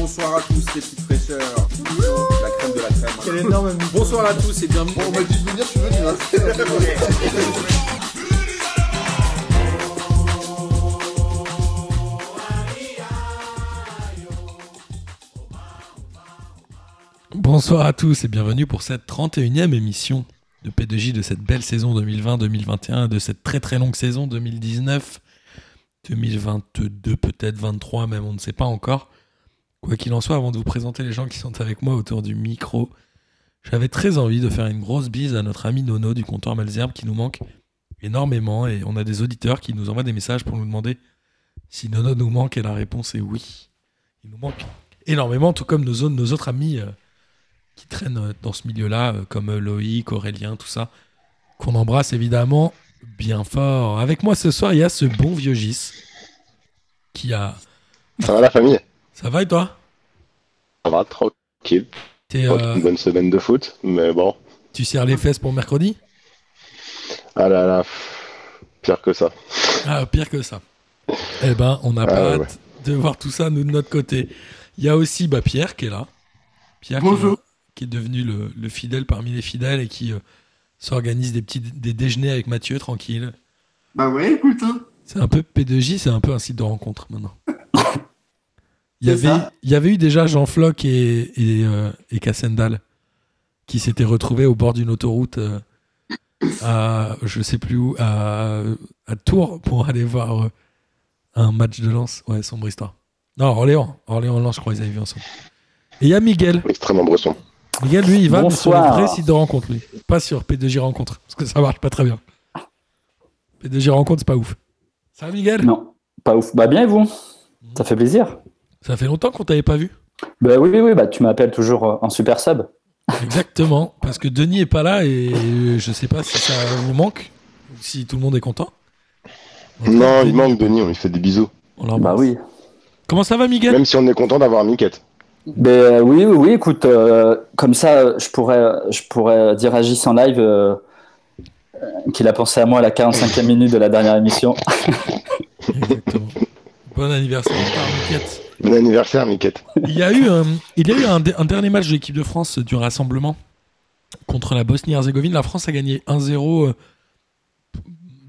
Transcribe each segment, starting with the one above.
Bonsoir à tous les petites fraîcheurs. La crème de la crème. Quel énorme Bonsoir à tous et bienvenue. Bon, on m'a dit de venir, je suis venu. Hein. Bonsoir à tous et bienvenue pour cette 31e émission de P2J de cette belle saison 2020-2021, de cette très très longue saison 2019, 2022 peut-être, 23 même, on ne sait pas encore. Quoi qu'il en soit, avant de vous présenter les gens qui sont avec moi autour du micro, j'avais très envie de faire une grosse bise à notre ami Nono du comptoir Malzerbe qui nous manque énormément et on a des auditeurs qui nous envoient des messages pour nous demander si Nono nous manque et la réponse est oui. Il nous manque énormément, tout comme nos, autres amis euh, qui traînent euh, dans ce milieu-là, euh, comme Loïc, Aurélien, tout ça, qu'on embrasse évidemment bien fort. Avec moi ce soir, il y a ce bon vieux Gis qui a. Ça va la famille? Ça va et toi? Ça va, tranquille. T'es, Pas euh, Une bonne semaine de foot, mais bon. Tu serres les fesses pour mercredi? Ah là là, pire que ça. Ah, pire que ça. Eh ben, on n'a Ah, pas ouais. hâte de voir tout ça, nous, de notre côté. Il y a aussi bah, Pierre qui est là. Pierre qui est- Bonjour. Qui, est devenu le, le fidèle parmi les fidèles et qui euh, s'organise des petits des déjeuners avec Mathieu, tranquille. Bah ouais, écoute, hein. C'est un peu P2J, c'est un peu un site de rencontre maintenant. Il y, avait, ça. il y avait eu déjà Jean Floch et, et, euh, et Cassendal qui s'étaient retrouvés au bord d'une autoroute euh, à, je sais plus où, à, à Tours pour aller voir euh, un match de lance. Ouais, sombre histoire. Non, Orléans. Orléans-Lens, je crois qu'ils avaient vu ensemble. Et il y a Miguel. Extrêmement bresson. Miguel, lui, il va mais sur le Bonsoir. vrai site de rencontre, lui. Pas sur P2J Rencontre, parce que ça marche pas très bien. P2J Rencontre, c'est pas ouf. Ça va, Miguel? Non, pas ouf. Bah bien et vous? Ça fait plaisir. Ça fait longtemps qu'on t'avait pas vu. Bah oui, oui, oui, bah tu m'appelles toujours euh, en super sub. Exactement, parce que Denis est pas là et je sais pas si ça vous manque, ou si tout le monde est content. Non, il manque Denis, on lui fait des bisous. on. Bah oui. Comment ça va, Miguel? Même si on est content d'avoir Miquette. Ben euh, oui, oui, oui, écoute, euh, comme ça, euh, je pourrais, je pourrais dire à Gis en live euh, euh, qu'il a pensé à moi à la 45e minute de la dernière émission. Exactement. Bon anniversaire, par Miquette. Bon anniversaire, Miquette. Il y a eu, un, il y a eu un, un dernier match de l'équipe de France du rassemblement contre la Bosnie-Herzégovine. La France a gagné 1-0 euh,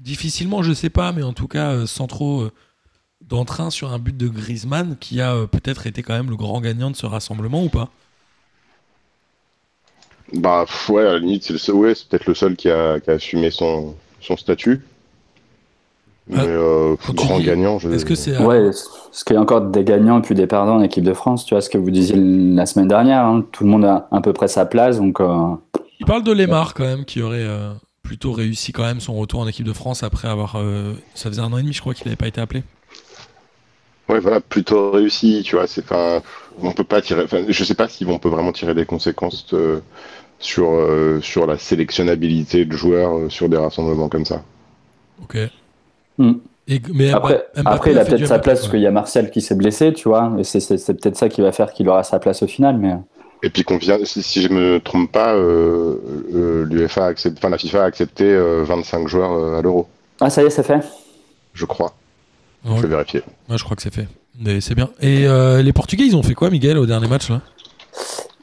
difficilement, je sais pas, mais en tout cas euh, sans trop euh, d'entrain sur un but de Griezmann qui a euh, peut-être été quand même le grand gagnant de ce rassemblement ou pas? Bah ouais, à la limite, c'est le seul- ouais, c'est peut-être le seul qui a, qui a assumé son, son statut. Mais euh, tu grand dis- gagnant, je... Est-ce que c'est Ouais, parce qu'il y a encore des gagnants et puis des perdants en équipe de France, tu vois ce que vous disiez la semaine dernière. hein. Tout le monde a à peu près sa place, donc euh, Il parle de Lemar quand même, qui aurait euh, plutôt réussi quand même son retour en équipe de France après avoir. euh, ça faisait un an et demi, je crois, qu'il n'avait pas été appelé. Ouais, voilà, plutôt réussi, tu vois. C'est enfin, on peut pas tirer. Enfin, je sais pas si on peut vraiment tirer des conséquences euh, sur euh, sur la sélectionnabilité de joueurs euh, sur des rassemblements comme ça. Ok. Et, mais après, Mbappé après il a peut-être sa Mbappé, place parce qu'il y a Martial qui s'est blessé, tu vois, et c'est- peut-être ça qui va faire qu'il aura sa place au final, mais. Et puis qu'on vient, si, si je me trompe pas, euh, euh, l'UEFA a accepté, enfin la FIFA a accepté euh, 25 joueurs euh, à l'Euro, Ah, ça y est, c'est fait? Je crois. Je vais vérifier. Ouais, je crois que c'est fait. Mais c'est bien. Et euh, les Portugais, ils ont fait quoi, Miguel, au dernier match là?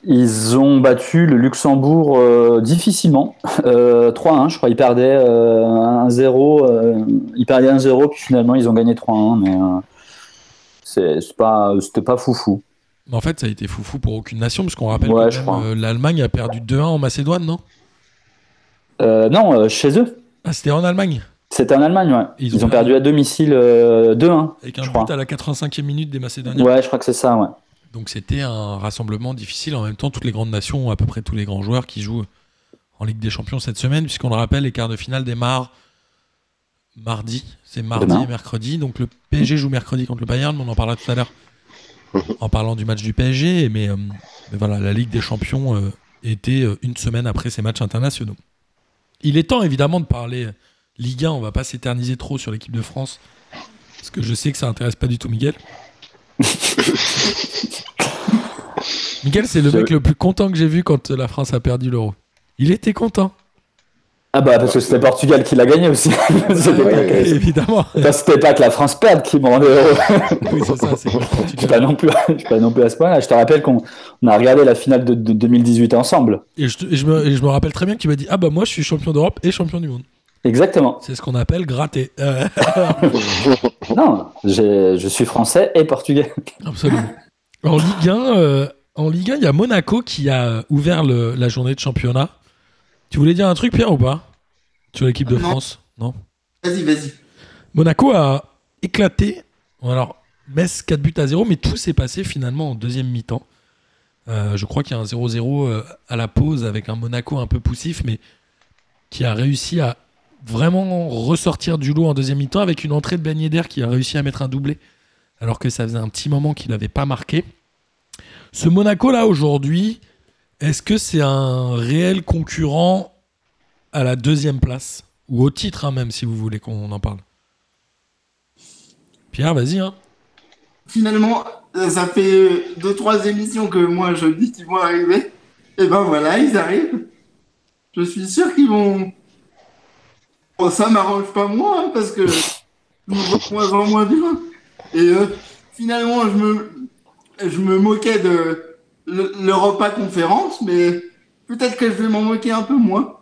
Ils ont battu le Luxembourg euh, difficilement. Euh, 3-1, je crois. Ils perdaient euh, 1-0. euh, ils perdaient 1-0, puis finalement, ils ont gagné 3-1. Mais euh, c'est pas, c'était pas foufou. Mais En fait, ça a été foufou pour aucune nation, puisqu'on rappelle Ouais, que euh, l'Allemagne a perdu 2-1 en Macédoine, non? Euh, non, euh, chez eux. Ah, c'était en Allemagne? C'était en Allemagne, ouais. Ils Ils, ont perdu à domicile euh, 2-1. Avec un je but crois. à la 85e minute des Macédoniens. Ouais, je crois que c'est ça, ouais. Donc c'était un rassemblement difficile. En même temps, toutes les grandes nations ont à peu près tous les grands joueurs qui jouent en Ligue des Champions cette semaine, puisqu'on le rappelle, les quarts de finale démarrent mardi. C'est mardi Demain. et mercredi. Donc le PSG joue mercredi contre le Bayern, mais on en parlera tout à l'heure en parlant du match du PSG. Mais, euh, mais voilà, la Ligue des Champions euh, était euh, une semaine après ces matchs internationaux. Il est temps évidemment de parler Ligue 1. On va pas s'éterniser trop sur l'équipe de France, parce que je sais que ça intéresse pas du tout Miguel. Miguel, c'est le mec le plus content que j'ai vu quand la France a perdu l'euro. Il était content. Ah bah parce que c'était Portugal qui l'a gagné aussi. c'était Ouais, pas, que- évidemment. Enfin, c'était pas que la France perde qui me rendait heureux. Oui, c'est ça, c'est Je suis pas non plus, je suis pas non plus à ce point-là. Je te rappelle qu'on on a regardé la finale de, de 2018 ensemble. Et je, te- et je me, et je me rappelle très bien que tu m'as dit Ah bah moi je suis champion d'Europe et champion du monde. Exactement. C'est ce qu'on appelle gratter. Euh, Non, je suis français et portugais. absolument. En Ligue 1, euh, en Ligue 1, il y a Monaco qui a ouvert le- la journée de championnat. Tu voulais dire un truc, Pierre, ou pas? Sur l'équipe de Non. France? Non? Vas-y, vas-y. Monaco a éclaté. Alors, Metz 4 buts à 0, mais tout s'est passé finalement en deuxième mi-temps. Euh, je crois qu'il y a un 0-0 euh, à la pause avec un Monaco un peu poussif, mais qui a réussi à vraiment ressortir du lot en deuxième mi-temps avec une entrée de Ben Yedder qui a réussi à mettre un doublé, alors que ça faisait un petit moment qu'il n'avait pas marqué. Ce Monaco-là, aujourd'hui, est-ce que c'est un réel concurrent à la deuxième place? Ou au titre, hein, même, si vous voulez qu'on en parle Pierre, vas-y. Hein. Finalement, euh, ça fait deux, trois émissions que moi je dis qu'ils vont arriver. Et ben voilà, ils arrivent. Je suis sûr qu'ils vont. Bon, ça m'arrange pas moi, hein, parce que je me vois moins en moins bien. Et euh, finalement, je me, je me moquais de le- l'Europa conférence, mais peut-être que je vais m'en moquer un peu moins.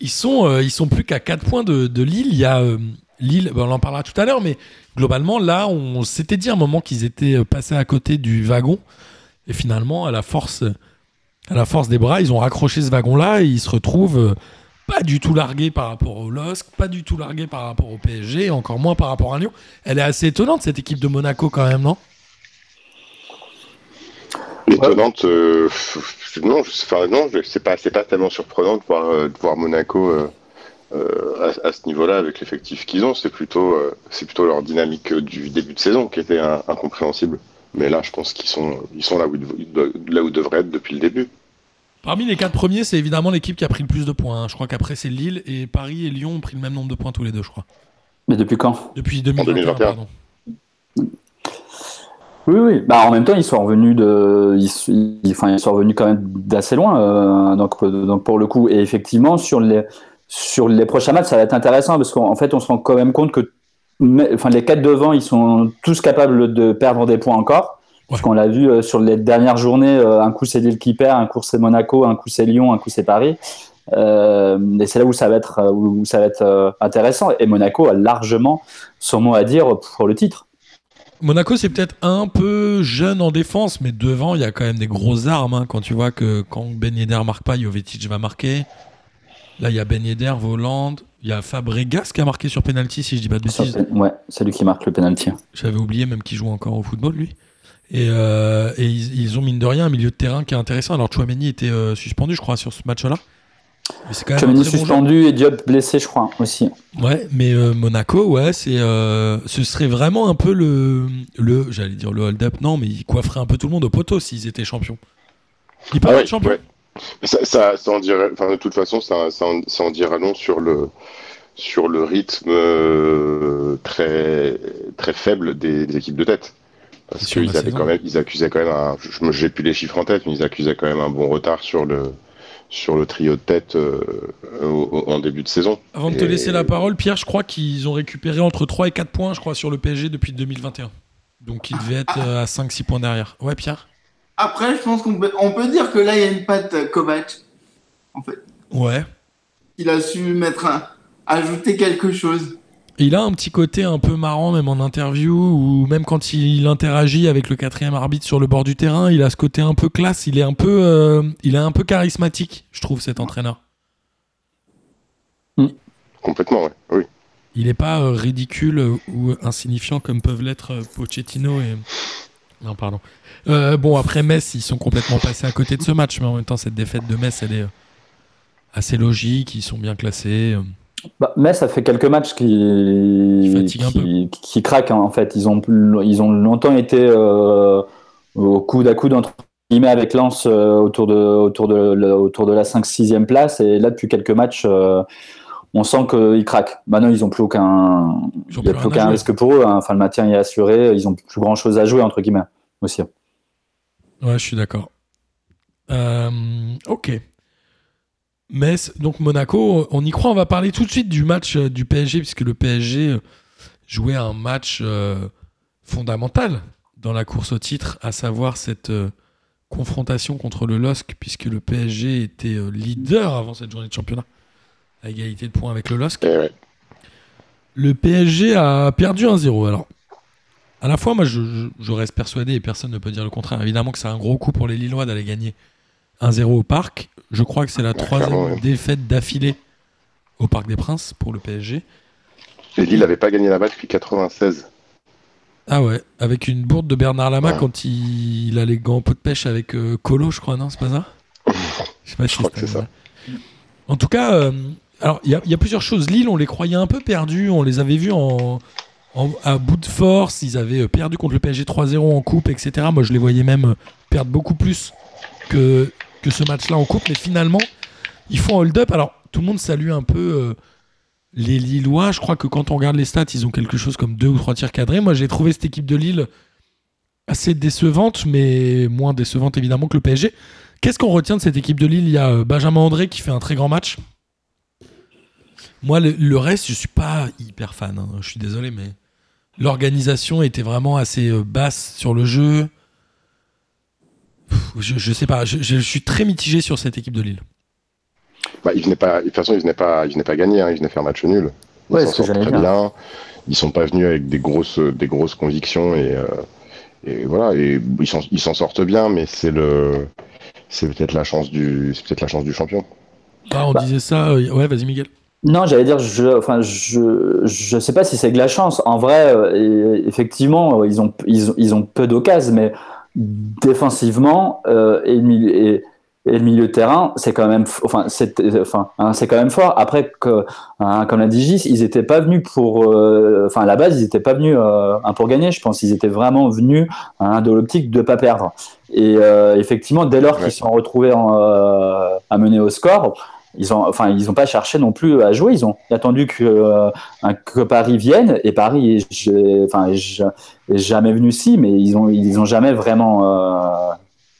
Ils sont, euh, ils sont plus qu'à 4 points de, de Lille. Il y a euh, Lille, ben, on en parlera tout à l'heure, mais globalement, là, on s'était dit à un moment qu'ils étaient euh, passés à côté du wagon. Et finalement, à la force, à la force des bras, ils ont raccroché ce wagon-là et ils se retrouvent pas du tout largués par rapport au LOSC, pas du tout largués par rapport au PSG, encore moins par rapport à Lyon. Elle est assez étonnante, cette équipe de Monaco, quand même, non? Étonnante. euh, non, enfin, non, c'est pas, pas tellement surprenant de voir, euh, Monaco euh, à, ce niveau-là avec l'effectif qu'ils ont. C'est plutôt, leur dynamique du début de saison qui était incompréhensible. Mais là, je pense qu'ils sont, là où là où ils devraient être depuis le début. Parmi les quatre premiers, c'est évidemment l'équipe qui a pris le plus de points. hein. Je crois qu'après, c'est Lille et Paris et Lyon ont prit le même nombre de points tous les deux, je crois. Mais depuis quand? Depuis 2021, 2021. pardon. Oui, oui. Bah, en même temps, ils sont revenus de, ils, ils- enfin, ils sont revenus quand même d'assez loin. euh, donc, euh, donc pour le coup, et effectivement, sur les, sur les prochains matchs, ça va être intéressant parce qu'en en fait, on se rend quand même compte que, mais- enfin, les quatre devant, ils sont tous capables de perdre des points encore. Parce qu'on l'a vu euh, sur les dernières journées, euh, un coup c'est Lille qui perd, un coup c'est Monaco, un coup c'est Lyon, un coup c'est Paris. Euh, et c'est là où ça va être, euh, où ça va être euh, intéressant. Et Monaco a largement son mot à dire pour le titre. Monaco, c'est peut-être un peu jeune en défense, mais devant, il y a quand même des grosses armes. hein. Quand tu vois que quand Ben Yedder marque pas, Jovetic va marquer. Là, il y a Ben Yedder, Voland. Il y a Fabregas qui a marqué sur penalty, si je dis pas de bêtises. Ouais, c'est lui qui marque le penalty. J'avais oublié même qu'il joue encore au football, lui. Et, euh, et ils, ils ont mine de rien un milieu de terrain qui est intéressant. Alors, Chouameni était euh, suspendu, je crois, sur ce match-là. Chouameni bon suspendu et Diop blessé, je crois, aussi. Ouais, mais euh, Monaco, ouais, c'est, euh, ce serait vraiment un peu le, le j'allais dire le hold-up, non, mais ils coifferaient un peu tout le monde au poteau s'ils étaient champions. Ils peuvent Ah ouais, être champions. ouais. Ça, ça, ça en dirait, enfin, de toute façon, ça, ça, en, ça en dira long sur le, sur le rythme très, très faible des, des équipes de tête. Parce qu'ils avaient quand même, ils accusaient quand même un, je me- j'ai plus les chiffres en tête, mais ils accusaient quand même un bon retard sur le, sur le trio de tête euh, au- au- en début de saison. Avant de te laisser la parole, Pierre, je crois qu'ils ont récupéré entre 3 et 4 points, je crois, sur le PSG depuis 2021. Donc ils devaient être euh, à 5-6 points derrière. Ouais, Pierre? Après, je pense qu'on peut, on peut dire que là, il y a une patte euh, Kovac. En fait, Ouais. il a su mettre un, ajouter quelque chose. Il a un petit côté un peu marrant, même en interview, ou même quand il interagit avec le quatrième arbitre sur le bord du terrain, il a ce côté un peu classe, il est un peu, euh, il est un peu charismatique, je trouve, cet entraîneur. Complètement, ouais. Oui. Il n'est pas euh, ridicule euh, ou insignifiant comme peuvent l'être euh, Pochettino et. Non, pardon. Euh, bon, après Metz, ils sont complètement passés à côté de ce match, mais en même temps, cette défaite de Metz, elle est assez logique, ils sont bien classés. Bah, mais ça fait quelques matchs qui, craquent, hein, en fait. Ils ont, ils ont longtemps été euh, au coude à coude entre guillemets avec Lens euh, autour, de, autour, de, le- autour de la 5-6e place. Et là, depuis quelques matchs, euh, on sent qu'ils craquent. Maintenant, ils n'ont plus aucun, Ils ont il y a plus aucun risque pour eux. hein. Enfin, le maintien est assuré. Ils ont plus grand chose à jouer, entre guillemets, aussi. Ouais, je suis d'accord. Ok. Metz, donc Monaco, on y croit. On va parler tout de suite du match euh, du PSG, puisque le PSG euh, jouait un match euh, fondamental dans la course au titre, à savoir cette euh, confrontation contre le LOSC, puisque le PSG était euh, leader avant cette journée de championnat, à égalité de points avec le LOSC. Ouais. Le PSG a perdu 1-0. Alors, à la fois, moi, je, je- je reste persuadé, et personne ne peut dire le contraire, évidemment que c'est un gros coup pour les Lillois d'aller gagner 1-0 au Parc. Je crois que c'est la troisième clairement, ouais. défaite d'affilée au Parc des Princes pour le PSG. Et Lille n'avait pas gagné là-bas depuis 96. Ah ouais, avec une bourde de Bernard Lama Ouais. quand il, il a les gants en pot de pêche avec euh, Colo, je crois, non, c'est pas ça? Je sais pas si crois que c'était c'est ça. En tout cas, euh, alors il y, a- il y a plusieurs choses. Lille, on les croyait un peu perdus, on les avait vus en, en- à bout de force, ils avaient euh, perdu contre le PSG 3-0 en coupe, etc. Moi, je les voyais même perdre beaucoup plus que, que ce match-là en coupe, mais finalement, ils font un hold-up. Alors, tout le monde salue un peu euh, les Lillois. Je crois que quand on regarde les stats, ils ont quelque chose comme deux ou trois tirs cadrés. Moi, j'ai trouvé cette équipe de Lille assez décevante, mais moins décevante évidemment que le PSG. Qu'est-ce qu'on retient de cette équipe de Lille? Il y a euh, Benjamin André qui fait un très grand match. Moi, le, reste, je suis pas hyper fan. hein. Je suis désolé, mais l'organisation était vraiment assez euh, basse sur le jeu. Je, je sais pas. Je, je suis très mitigé sur cette équipe de Lille. Bah, ils venaient pas, de toute façon, ils venaient pas, ils venaient pas gagner, hein, ils venaient faire match nul. Ils Ouais, s'en très dire. bien. Ils sont pas venus avec des grosses, des grosses convictions et, euh, et voilà. Et ils s'en, sortent bien, mais c'est le, c'est peut-être la chance du, c'est peut-être la chance du champion. Ah, on Bah. disait ça. euh, ouais, vas-y, Miguel. Non, j'allais dire, je, enfin, je, je sais pas si c'est de la chance. En vrai, euh, effectivement, ils ont, ils ont, ils ont peu d'occasions, mais défensivement euh, et, le milieu, et, et le milieu de terrain, c'est quand même, enfin, c'est, enfin, hein, c'est quand même fort. Après, que, hein, comme l'a dit Gis, ils étaient pas venus pour, euh, enfin, à la base, ils étaient pas venus euh, pour gagner. Je pense, ils étaient vraiment venus hein, de l'optique de pas perdre. Et effectivement, dès lors Ouais. qu'ils se sont retrouvés en, à mener au score, ils ont, enfin, ils n'ont pas cherché non plus à jouer. Ils ont attendu que, euh, que Paris vienne. Et Paris, enfin, je- est jamais venu si, mais ils ont, ils ont jamais vraiment euh,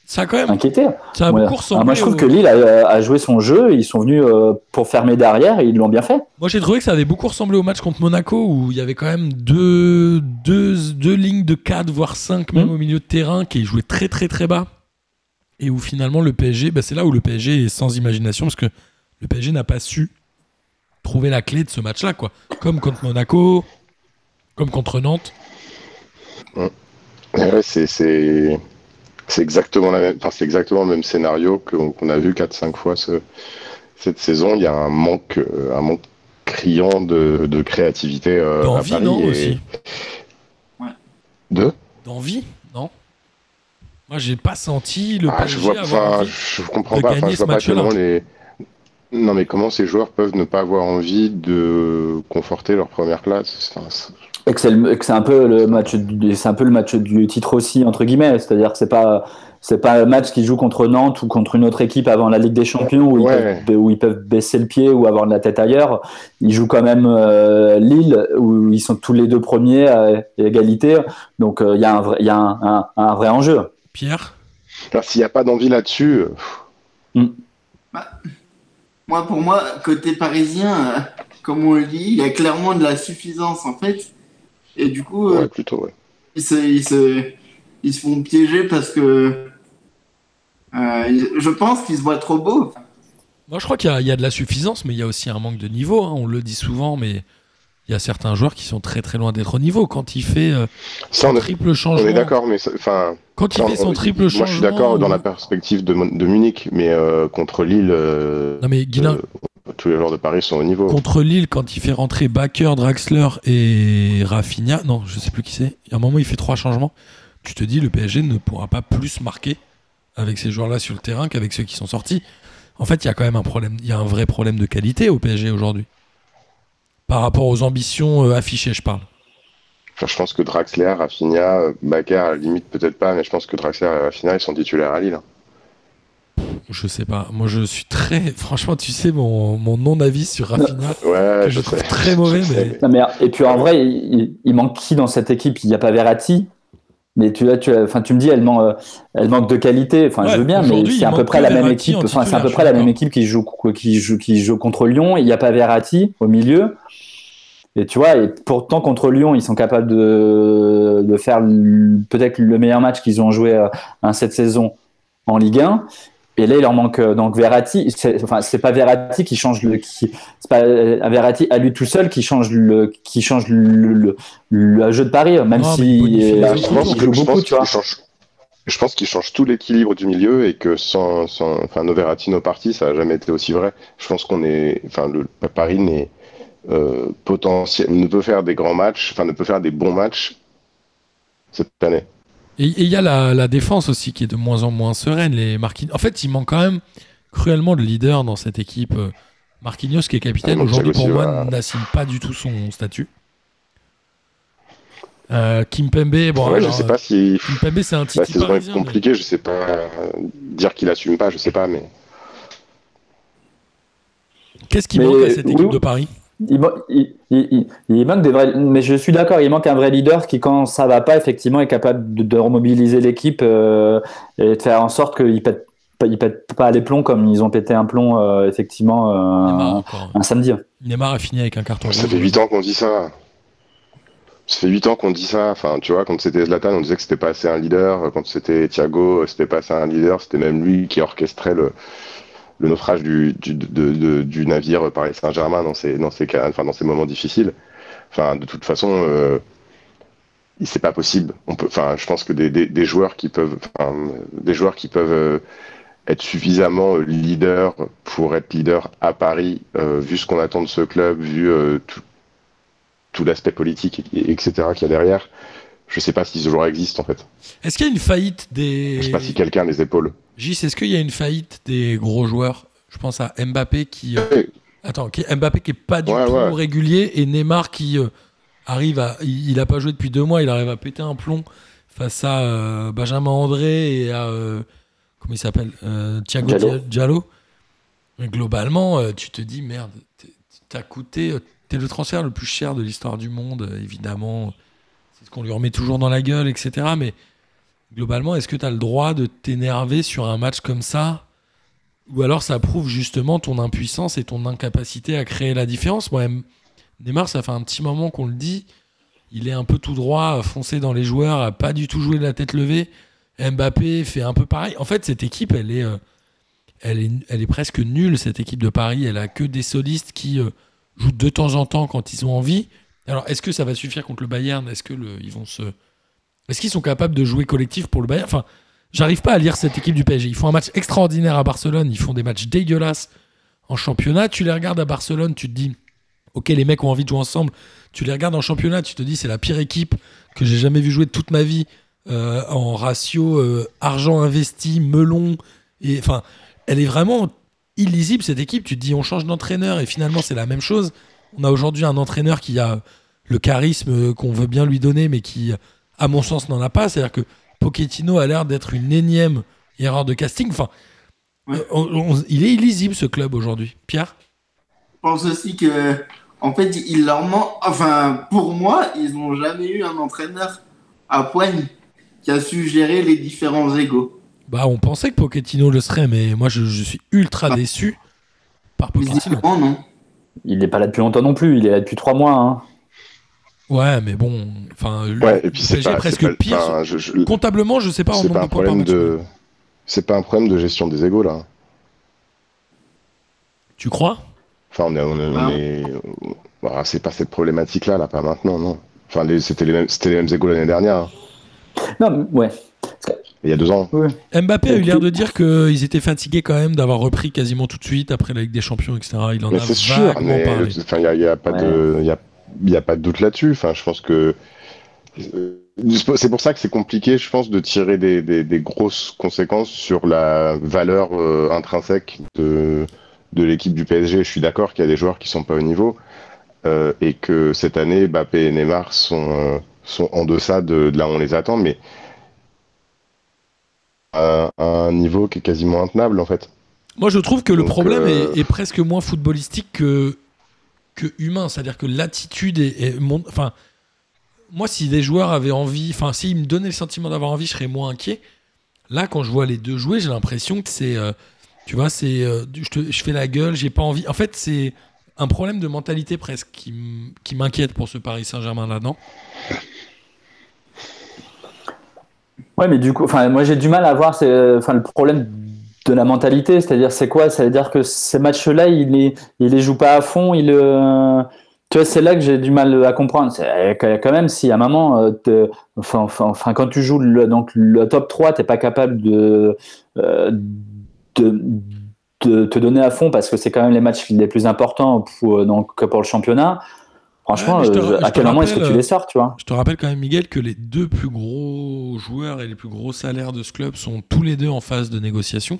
Ça a quand même. inquiété. Ça a Ouais. beaucoup ressemblé. Alors moi, je trouve au- que Lille a, a joué son jeu. Ils sont venus euh, pour fermer derrière et ils l'ont bien fait. Moi, j'ai trouvé que ça avait beaucoup ressemblé au match contre Monaco où il y avait quand même deux, deux, deux lignes de 4, voire 5 même Mhm. au milieu de terrain qui jouaient très très très bas. Et où finalement le PSG, bah, c'est là où le PSG est sans imagination parce que le PSG n'a pas su trouver la clé de ce match-là. quoi. Comme contre Monaco, comme contre Nantes. Ouais, c'est, c'est, c'est exactement la même, enfin, c'est exactement le même scénario qu'on, qu'on a vu 4-5 fois ce- cette saison. Il y a un manque, euh, un manque criant de, de créativité euh, à D'envie, Paris. non et- aussi De? D'envie, non Moi, j'ai pas senti le Ah, je PSG vois, avoir enfin, envie. je comprends de pas. Enfin, je vois ce pas match-là. les. Non, mais comment ces joueurs peuvent ne pas avoir envie de conforter leur première place? Enfin, c'est- un peu le match, du- c'est un peu le match du titre aussi entre guillemets. C'est-à-dire que c'est pas, c'est pas un match qu'ils jouent contre Nantes ou contre une autre équipe avant la Ligue des Champions où, ils, Ouais. peuvent, où ils peuvent baisser le pied ou avoir de la tête ailleurs. Ils jouent quand même euh, Lille où ils sont tous les deux premiers à égalité. Donc euh, il y a un vrai, il y a un, un- un vrai enjeu. Pierre? Alors, s'il n'y a pas d'envie là-dessus, euh, Moi, pour moi, côté parisien, euh, comme on le dit, il y a clairement de la suffisance en fait. Et du coup, euh, ouais, plutôt, ouais. ils, se, ils, se, ils se font piéger parce que euh, je pense qu'ils se voient trop beaux. Moi, je crois qu'il y, a- il y a de la suffisance, mais il y a aussi un manque de niveau. hein. On le dit souvent, mais il y a certains joueurs qui sont très très loin d'être au niveau. Quand il fait euh, Ça, son on est, triple on changement, est d'accord, mais enfin, quand il fait son on- triple moi, changement, je suis d'accord dans euh, la perspective de, de Munich, mais euh, contre Lille, euh, Non mais Guilain, euh, tous les joueurs de Paris sont au niveau. contre Lille, quand il fait rentrer Baker, Draxler et Rafinha, non, je sais plus qui c'est. Il y a un moment, il fait trois changements. Tu te dis, le PSG ne pourra pas plus marquer avec ces joueurs-là sur le terrain qu'avec ceux qui sont sortis. En fait, il y a quand même un problème, il y a un vrai problème de qualité au PSG aujourd'hui. Par rapport aux ambitions euh, affichées, je parle. Enfin, je pense que Draxler, Rafinha, euh, Bakker, à la limite peut-être pas, mais je pense que Draxler et Rafinha, ils sont titulaires à Lille. hein. Je sais pas. Moi, je suis très. Franchement, tu sais, mon, mon non-avis sur Rafinha, Ouais, que je je trouve sais. très mauvais, Je sais, mais. Non, mais, et puis en vrai, il, il manque qui dans cette équipe? Il n'y a pas Verratti. Mais tu, tu, enfin, tu me dis, elle, man- euh, elle manque de qualité. Enfin, Ouais, je veux bien, mais c'est à peu près la même équipe. Enfin, c'est à peu près la même équipe qui joue, qui joue, qui joue contre Lyon. Il n'y a pas Verratti au milieu. Et tu vois, et pourtant contre Lyon, ils sont capables de, de faire peut-être le meilleur match qu'ils ont joué euh, hein, cette saison en Ligue 1. Et là, il leur manque euh, donc Verratti. C'est, enfin, c'est pas Verratti qui change le, qui, c'est pas euh, Verratti à lui tout seul qui change le, qui change le, le, le jeu de Paris, même si euh, je pense joue beaucoup, pense tu vois. qu'il change. Je pense qu'il change tout l'équilibre du milieu et que sans, sans enfin, nos Verratti, nos parties, ça n'a jamais été aussi vrai. Je pense qu'on est, enfin, le Paris n'est euh, potentiel, ne peut faire des grands matchs, enfin, ne peut faire des bons matchs cette année. Et il y a la, la défense aussi qui est de moins en moins sereine. Les Marquinhos. En fait, il manque quand même cruellement de leader dans cette équipe. Marquinhos, qui est capitaine, Ah, aujourd'hui pour moi, n'assume pas du tout son statut. Euh, Kimpembe, bon, ouais, alors, je sais pas si Kimpembe, c'est un la titi saison est mais- je sais pas dire qu'il assume pas, je sais pas, mais Qu'est-ce qui Mais, manque à cette équipe oui. de Paris? Il, ma- il- il- il- il manque des vrais, mais je suis d'accord, il manque un vrai leader qui, quand ça va pas, effectivement, est capable de, de remobiliser l'équipe euh, et de faire en sorte qu'ils pètent, pas- ils pètent pas les plombs comme ils ont pété un plomb, euh, effectivement, euh, un samedi. Neymar a fini avec un carton ça fait 8 ans qu'on dit ça. Ça fait 8 ans qu'on dit ça. Enfin, tu vois, quand c'était Zlatan, on disait que c'était pas assez un leader. Quand c'était Thiago, c'était pas assez un leader. C'était même lui qui orchestrait le, le naufrage du, du, de- de- du navire Paris Saint-Germain dans ces, dans, ces cas, enfin, dans ces moments difficiles. Enfin, de toute façon, euh, c'est pas possible. On peut, enfin, je pense que des, des, des joueurs qui peuvent, enfin, des joueurs qui peuvent euh, être suffisamment euh, leaders pour être leader à Paris, euh, vu ce qu'on attend de ce club, vu tout, tout l'aspect politique, et- etc. qu'il y a derrière. Je sais pas si ce joueur existe en fait. Est-ce qu'il y a une faillite des. Je sais pas si quelqu'un les épaules. Gis, est-ce qu'il y a une faillite des gros joueurs Je pense à Mbappé qui. euh. Attends, qui- Mbappé qui est pas du Ouais, tout ouais. régulier et Neymar qui euh, arrive à. Il, il a pas joué depuis deux mois, il arrive à péter un plomb face à euh, Benjamin André et à. comment il s'appelle Thiago Diallo. Dia- Diallo. Mais globalement, tu te dis merde, t'as coûté. T'es le transfert le plus cher de l'histoire du monde, évidemment. C'est ce qu'on lui remet toujours dans la gueule, etc. Mais globalement, est-ce que tu as le droit de t'énerver sur un match comme ça? Ou alors ça prouve justement ton impuissance et ton incapacité à créer la différence? Moi, Neymar, ça fait un petit moment qu'on le dit. Il est un peu tout droit, foncé dans les joueurs, a pas du tout joué de la tête levée. Mbappé fait un peu pareil. En fait, cette équipe, elle est, euh, presque nulle, cette équipe de Paris. Elle a que des solistes qui euh, jouent de temps en temps quand ils ont envie. Alors, est-ce que ça va suffire contre le Bayern? Est-ce que ils vont se, est-ce qu'ils sont capables de jouer collectif pour le Bayern? Enfin, j'arrive pas à lire cette équipe du PSG. Ils font un match extraordinaire à Barcelone. Ils font des matchs dégueulasses en championnat. Tu les regardes à Barcelone, tu te dis, ok, les mecs ont envie de jouer ensemble. Tu les regardes en championnat, tu te dis, c'est la pire équipe que j'ai jamais vu jouer de toute ma vie euh, en ratio euh, argent investi, melon. Et enfin, elle est vraiment illisible cette équipe. Tu te dis, on change d'entraîneur et finalement c'est la même chose. On a aujourd'hui un entraîneur qui a le charisme qu'on veut bien lui donner, mais qui, à mon sens, n'en a pas. C'est-à-dire que Pochettino a l'air d'être une énième erreur de casting. Enfin, Ouais. euh, on- on- il est illisible ce club aujourd'hui. Pierre? Je pense aussi que, en fait, il leur manque. Enfin, pour moi, ils n'ont jamais eu un entraîneur à poigne qui a su gérer les différents égaux. Bah, on pensait que Pochettino le serait, mais moi, je, je suis ultra Ah. déçu par Pochettino. Non. Il n'est pas là depuis longtemps non plus, il est là depuis trois mois. hein. Ouais, mais bon, enfin, Ouais, et puis le c'est pas, presque pas- pire. enfin, je- je- Comptablement, je sais pas c'est pas un problème de, c'est pas un problème de gestion des égaux là. Tu crois? Enfin, on est, on est, on Ah. est- bah, c'est pas cette problématique là, là, pas maintenant, non. Enfin, c'était les mêmes, c'était les mêmes égaux l'année dernière, hein. Non, mais- ouais. il y a deux ans. Mbappé a eu l'air de dire qu'ils étaient fatigués quand même d'avoir repris quasiment tout de suite après la Ligue des Champions, etc. Il en Mais a c'est sûr, mais parlé. enfin, il y a, il y a pas de, il y a, il y a pas de doute là-dessus. Enfin, je pense que euh, c'est pour ça que c'est compliqué, je pense, de tirer des, des, des grosses conséquences sur la valeur euh, intrinsèque de, de l'équipe du PSG. Je suis d'accord qu'il y a des joueurs qui sont pas au niveau euh, et que cette année, Mbappé et Neymar sont, euh, sont en deçà de, de là où on les attend, mais à, à un niveau qui est quasiment intenable en fait. Moi, je trouve que le problème est, est presque moins footballistique que, que humain. C'est-à-dire que l'attitude est, Enfin, moi, si des joueurs avaient envie, enfin, s'ils me donnaient le sentiment d'avoir envie, je serais moins inquiet. Là, quand je vois les deux jouer, j'ai l'impression que c'est. euh, tu vois, c'est. euh, je, fais la gueule, j'ai pas envie. En fait, c'est un problème de mentalité presque qui m'inquiète pour ce Paris Saint-Germain là-dedans. Ouais, mais du coup, enfin, moi j'ai du mal à voir c'est, enfin, le problème de la mentalité, c'est-à-dire c'est quoi? Ça veut dire que ces matchs-là, il les, les joue pas à fond, il, euh, tu vois, c'est là que j'ai du mal à comprendre. Que- quand même, si à un euh, enfin, enfin, quand tu joues le, donc, le top 3, t'es pas capable de, euh, de, de te donner à fond parce que c'est quand même les matchs les plus importants pour, donc, pour le championnat. Franchement, Ouais, mais je te euh, à quel moment est-ce que rappelle, tu euh, les sors, tu vois Je te rappelle quand même, Miguel, que les deux plus gros joueurs et les plus gros salaires de ce club sont tous les deux en phase de négociation.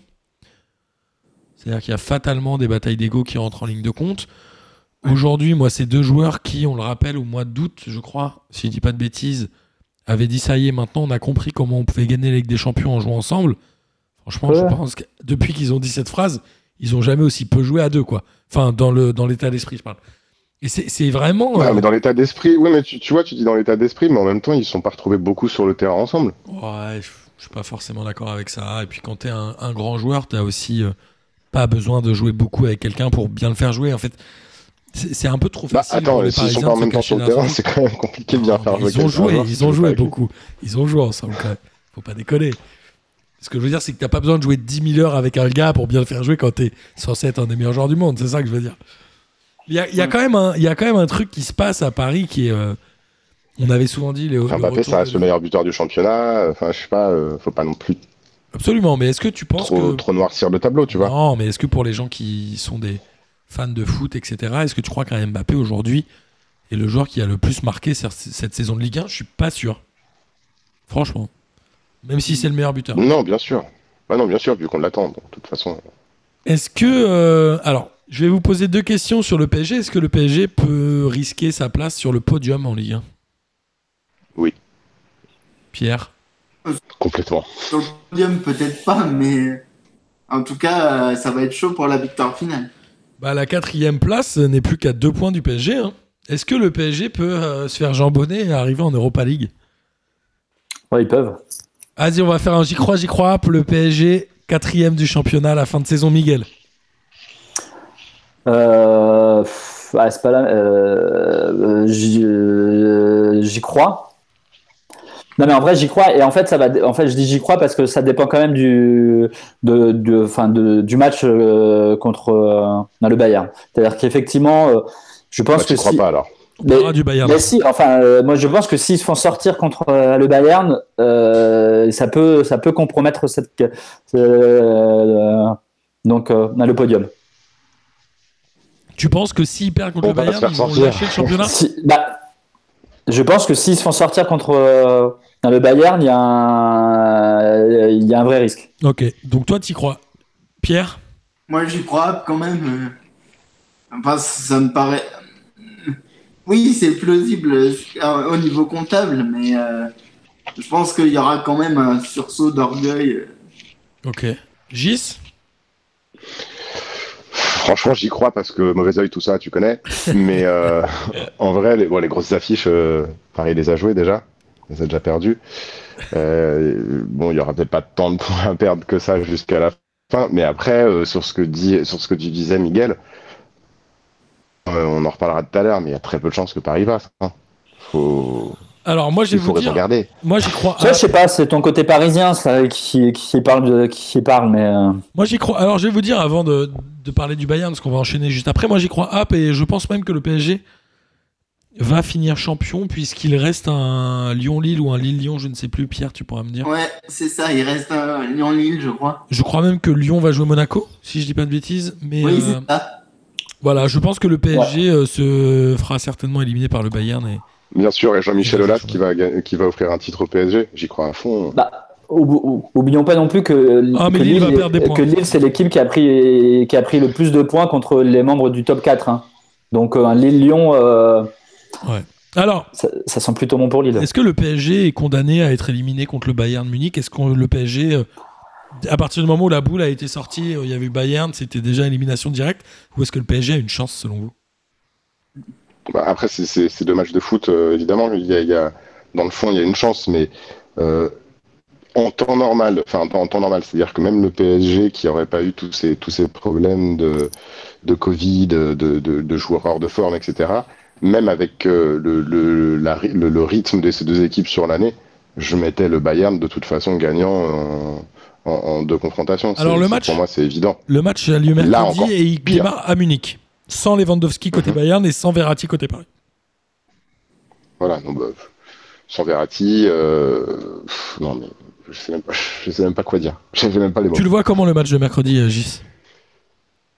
C'est-à-dire qu'il y a fatalement des batailles d'ego qui rentrent en ligne de compte. Aujourd'hui, moi, ces deux joueurs qui, on le rappelle, au mois d'août, je crois, si je dis pas de bêtises, avaient dit ça y est, maintenant on a compris comment on pouvait gagner la Ligue des Champions en jouant ensemble. Franchement, je pense que depuis qu'ils ont dit cette phrase, ils ont jamais aussi peu joué à deux, quoi. Enfin, dans le dans l'état d'esprit, je parle. Et c'est vraiment. Ouais, euh, mais dans l'état d'esprit, oui, mais tu, tu vois, tu dis dans l'état d'esprit, mais en même temps, ils ne sont pas retrouvés beaucoup sur le terrain ensemble. Ouais, je je suis pas forcément d'accord avec ça. Et puis quand t'es un, un grand joueur, t'as aussi euh, pas besoin de jouer beaucoup avec quelqu'un pour bien le faire jouer. En fait, c'est un peu trop Bah, facile. attends, pour les s'ils sont pas en même temps sur le terrain, c'est quand même compliqué de bien Non, faire jouer Ils ont joué, alors, ils ont tu joué beaucoup. Ils ont joué ensemble quand même. Faut pas déconner. Ce que je veux dire, c'est que t'as pas besoin de jouer 10 000 heures avec un gars pour bien le faire jouer quand t'es censé être un des meilleurs joueurs du monde. C'est ça que je veux dire. Il y a, y a quand même un, il y a quand même un truc qui se passe à Paris qui est. euh, on avait souvent dit les. Enfin, le Mbappé, ça reste le meilleur buteur du championnat. Enfin, je sais pas, euh, faut pas non plus Absolument, mais est-ce que tu penses trop, que. trop noircir le tableau, tu vois? Non, mais est-ce que pour les gens qui sont des fans de foot, etc., est-ce que tu crois qu'un Mbappé aujourd'hui est le joueur qui a le plus marqué cette saison de Ligue 1 Je suis pas sûr. Franchement. Même si c'est le meilleur buteur. Non, bien sûr. Bah non, bien sûr, vu qu'on l'attend. De toute façon, Est-ce que. euh, alors, je vais vous poser deux questions sur le PSG. Est-ce que le PSG peut risquer sa place sur le podium en Ligue 1 Oui. Pierre? Complètement. Sur le podium, peut-être pas, mais en tout cas, euh, ça va être chaud pour la victoire finale. bah, La quatrième place n'est plus qu'à deux points du PSG. hein. Est-ce que le PSG peut euh, se faire jambonner et arriver en Europa League? Ouais, ils peuvent. Vas-y, on va faire un j'y crois, j'y crois. Le PSG, quatrième du championnat à la fin de saison, Miguel. Euh, ah, c'est pas là. euh, euh, j'y crois. Non mais en vrai j'y crois et en fait ça va. En fait je dis j'y crois parce que ça dépend quand même du de, de, enfin, de- du match euh, contre euh, le Bayern. C'est-à-dire qu'effectivement euh, je pense Bah, que crois si. pas alors. Mais- du Bayern. Mais si, enfin, euh, moi je pense que s'ils se font sortir contre euh, le Bayern, euh, ça peut, ça peut compromettre cette, euh, donc euh, le podium. Tu penses que s'ils perdent contre On le Bayern, ils vont sortir. lâcher le championnat Si- bah, je pense que s'ils se font sortir contre euh, le Bayern, il y a un, il y a un vrai risque. Ok, donc toi, t'y crois. Pierre? Moi, j'y crois quand même. euh, Enfin, ça me paraît. Oui, c'est plausible euh, au niveau comptable, mais euh, je pense qu'il y aura quand même un sursaut d'orgueil. Ok. Gis? Franchement, j'y crois parce que mauvais oeil, tout ça, tu connais. Mais euh, en vrai, les, bon, les grosses affiches, euh, Paris les a jouées déjà. Les a déjà perdues. Euh, bon, il y aura peut-être pas tant de points à perdre que ça jusqu'à la fin. Mais après, euh, sur ce que dit, sur ce que tu disais, Miguel, euh, on en reparlera tout à l'heure, mais il y a très peu de chances que Paris passe. Hein. Faut, Alors, moi, je vais vous dire. regarder. Moi, j'y crois. Ça, je sais pas, c'est ton côté parisien ça, qui, qui parle de, qui parle, mais euh, Moi, j'y crois. Alors, je vais vous dire avant de, de parler du Bayern, parce qu'on va enchaîner juste après. Moi, j'y crois hop et je pense même que le PSG va finir champion puisqu'il reste un Lyon-Lille ou un Lille-Lyon, je ne sais plus. Pierre, tu pourras me dire. Ouais, c'est ça, il reste un Lyon-Lille, je crois. Je crois même que Lyon va jouer Monaco, si je dis pas de bêtises. Mais Oui, euh, c'est ça. voilà, je pense que le PSG euh, se fera certainement éliminer par le Bayern. Et... Bien sûr, et Jean-Michel Ouais, Aulas qui va, qui va offrir un titre au PSG. J'y crois à fond. bah, ou- ou- oublions pas non plus que, Ah, que Lille va Lille, perdre des points. que Lille, c'est l'équipe qui a pris qui a pris le plus de points contre les membres du top 4. hein. Donc euh, un Lille-Lyon, euh, Alors, ça, ça sent plutôt bon pour Lille. Est-ce que le PSG est condamné à être éliminé contre le Bayern Munich? Est-ce que le PSG, euh, à partir du moment où la boule a été sortie, il y avait eu Bayern, c'était déjà élimination directe? Ou est-ce que le PSG a une chance selon vous? Bah, après, c'est- deux matchs de foot, euh, évidemment. Il y a, il y a- dans le fond, il y a une chance, mais euh, en temps normal, enfin en temps normal, c'est-à-dire que même le PSG qui aurait pas eu tous ces, tous ces problèmes de, de Covid, de, de, de joueurs hors de forme, etc., même avec euh, le, le, la le, le rythme de ces deux équipes sur l'année, je mettais le Bayern de toute façon gagnant en, deux confrontations. Alors, le match- Pour moi, c'est évident. Le match a lieu Là mercredi encore, et il pire. démarre à Munich. Sans Lewandowski côté Mhm. Bayern et sans Verratti côté Paris. Voilà, donc, bah, sans Verratti, euh, pff, non mais je sais même pas, je sais même pas quoi dire. Je sais même pas les mots. Tu le vois comment le match de mercredi, euh, Gis?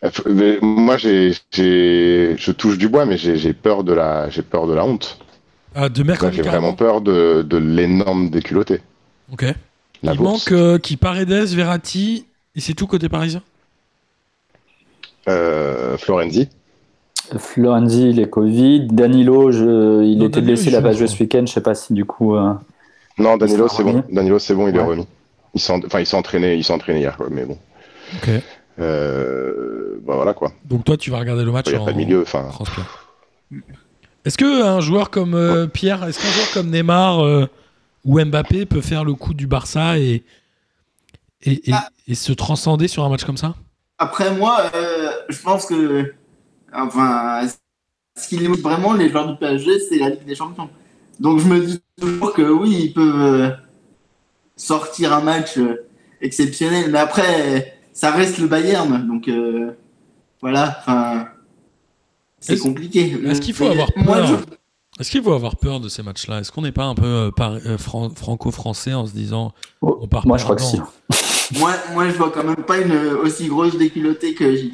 Euh, mais moi, j'ai, je touche du bois, mais j'ai, peur de la, j'ai peur de la honte. ah, De mercredi, j'ai vraiment peur de, de l'énorme déculotté. Ok. La il bourse. manque euh, qui Paredes, Verratti, et c'est tout côté parisien? Euh, Florenzi. Florenzi, il est Covid. Danilo, je... il Non, était blessé, il il a joue, pas joué ce week-end. Je sais pas si du coup. euh, Non, Danilo, c'est bon. Danilo, c'est bon, il est remis. Il s'en, enfin, il s'est entraîné, il s'est entraîné hier, quoi, mais bon. Ok. Euh, bah voilà quoi. Donc toi, tu vas regarder le match Il n'y a en pas de milieu. Enfin. Est-ce que un joueur comme euh, Pierre, est-ce qu'un joueur comme Neymar euh, ou Mbappé peut faire le coup du Barça et, et, et- Ah. et se transcender sur un match comme ça? Après, moi, euh, je pense que. Enfin, ce qui limite vraiment les joueurs du PSG, c'est la Ligue des Champions. Donc, je me dis toujours que oui, ils peuvent euh, sortir un match euh, exceptionnel. Mais après, ça reste le Bayern. Donc, euh, voilà. Enfin, c'est Est-ce- compliqué. est-ce qu'il faut Mais avoir moi, peur je- Est-ce qu'il faut avoir peur de ces matchs-là? Est-ce qu'on n'est pas un peu euh, par- euh, fran- franco-français en se disant oh, On part moi, pas je crois que si. avant. moi, moi, je vois quand même pas une aussi grosse déculottée que Gilles.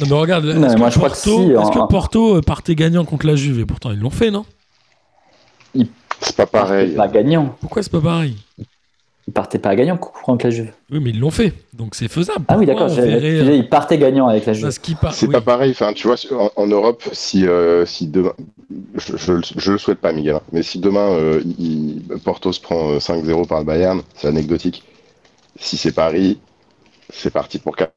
Non mais regarde, Non, est-ce mais moi, que je crois que Porto, si, est-ce que Porto euh, partait gagnant contre la Juve et pourtant ils l'ont fait, non? C'est pas pareil. Pas gagnant. Pourquoi c'est pas pareil? Il partait pas gagnant contre la Juve. Oui, mais ils l'ont fait, donc c'est faisable. Ah oui, d'accord. on j'avais- verrait, je disais, Il partait gagnant avec la Juve. parce qu'il part- C'est oui. pas pareil. Enfin, tu vois, en, en Europe, si, euh, si demain, je, je, je le souhaite pas, Miguel, hein, mais si demain euh, il- Porto se prend euh, 5-0 par le Bayern, c'est anecdotique. Si c'est Paris, c'est parti pour 4.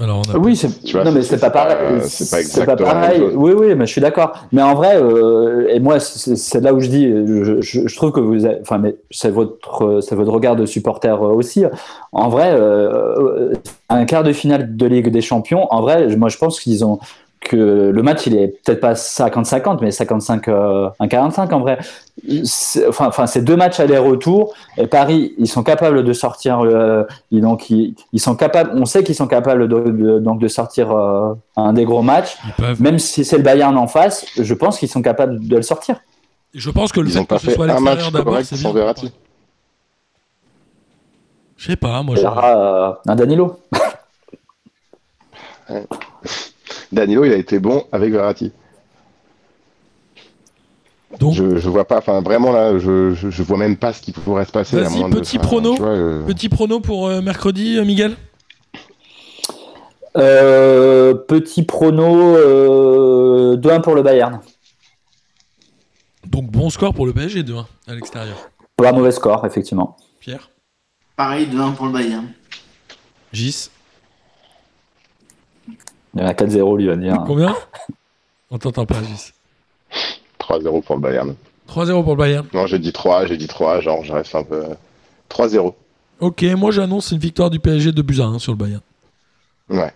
Alors on a Oui, c'est non mais c'est- pas pareil. c'est pas C'est pas exactement pareil. Oui, oui, mais je suis d'accord. Mais en vrai, euh, et moi, c'est là où je dis, je, je- je trouve que vous, avez- enfin, mais c'est votre, c'est votre regard de supporter euh, aussi. En vrai, euh, un quart de finale de Ligue des Champions. En vrai, moi, je pense qu'ils ont que le match, il est peut-être pas 50-50, mais 55, euh, un 45 en vrai. C'est- Enfin, enfin, c'est deux matchs aller-retour. Et Paris, ils sont capables de sortir. euh, ils, donc, ils, ils sont capables. On sait qu'ils sont capables de, de- donc de sortir euh, un des gros matchs. Même si c'est le Bayern en face, je pense qu'ils sont capables de le sortir. Je pense que le Ils fait ont pas que ce fait soit un match d'abord, correct c'est sans bien. Verratti. Je sais pas, moi je... euh, un Danilo. Danilo, il a été bon avec Verratti. Donc, Je, je vois pas, enfin vraiment là, je, je, je vois même pas ce qui pourrait se passer. à Vas-y, moins de- petit prono. tu vois, euh, petit prono pour euh, mercredi, euh, Miguel Euh, petit prono euh, 2-1 pour le Bayern. Donc bon score pour le PSG 2-1 à l'extérieur. Pas mauvais score, effectivement. Pierre Pareil, 2-1 pour le Bayern. Gis Il y en a 4-0, lui va dire. Combien On t'entend pas, Gis. 3-0 pour le Bayern. 3-0 pour le Bayern. Non, j'ai dit 3, j'ai dit 3, genre je reste un peu. 3-0. Ok, moi j'annonce une victoire du PSG de buts à 1 sur le Bayern. Ouais,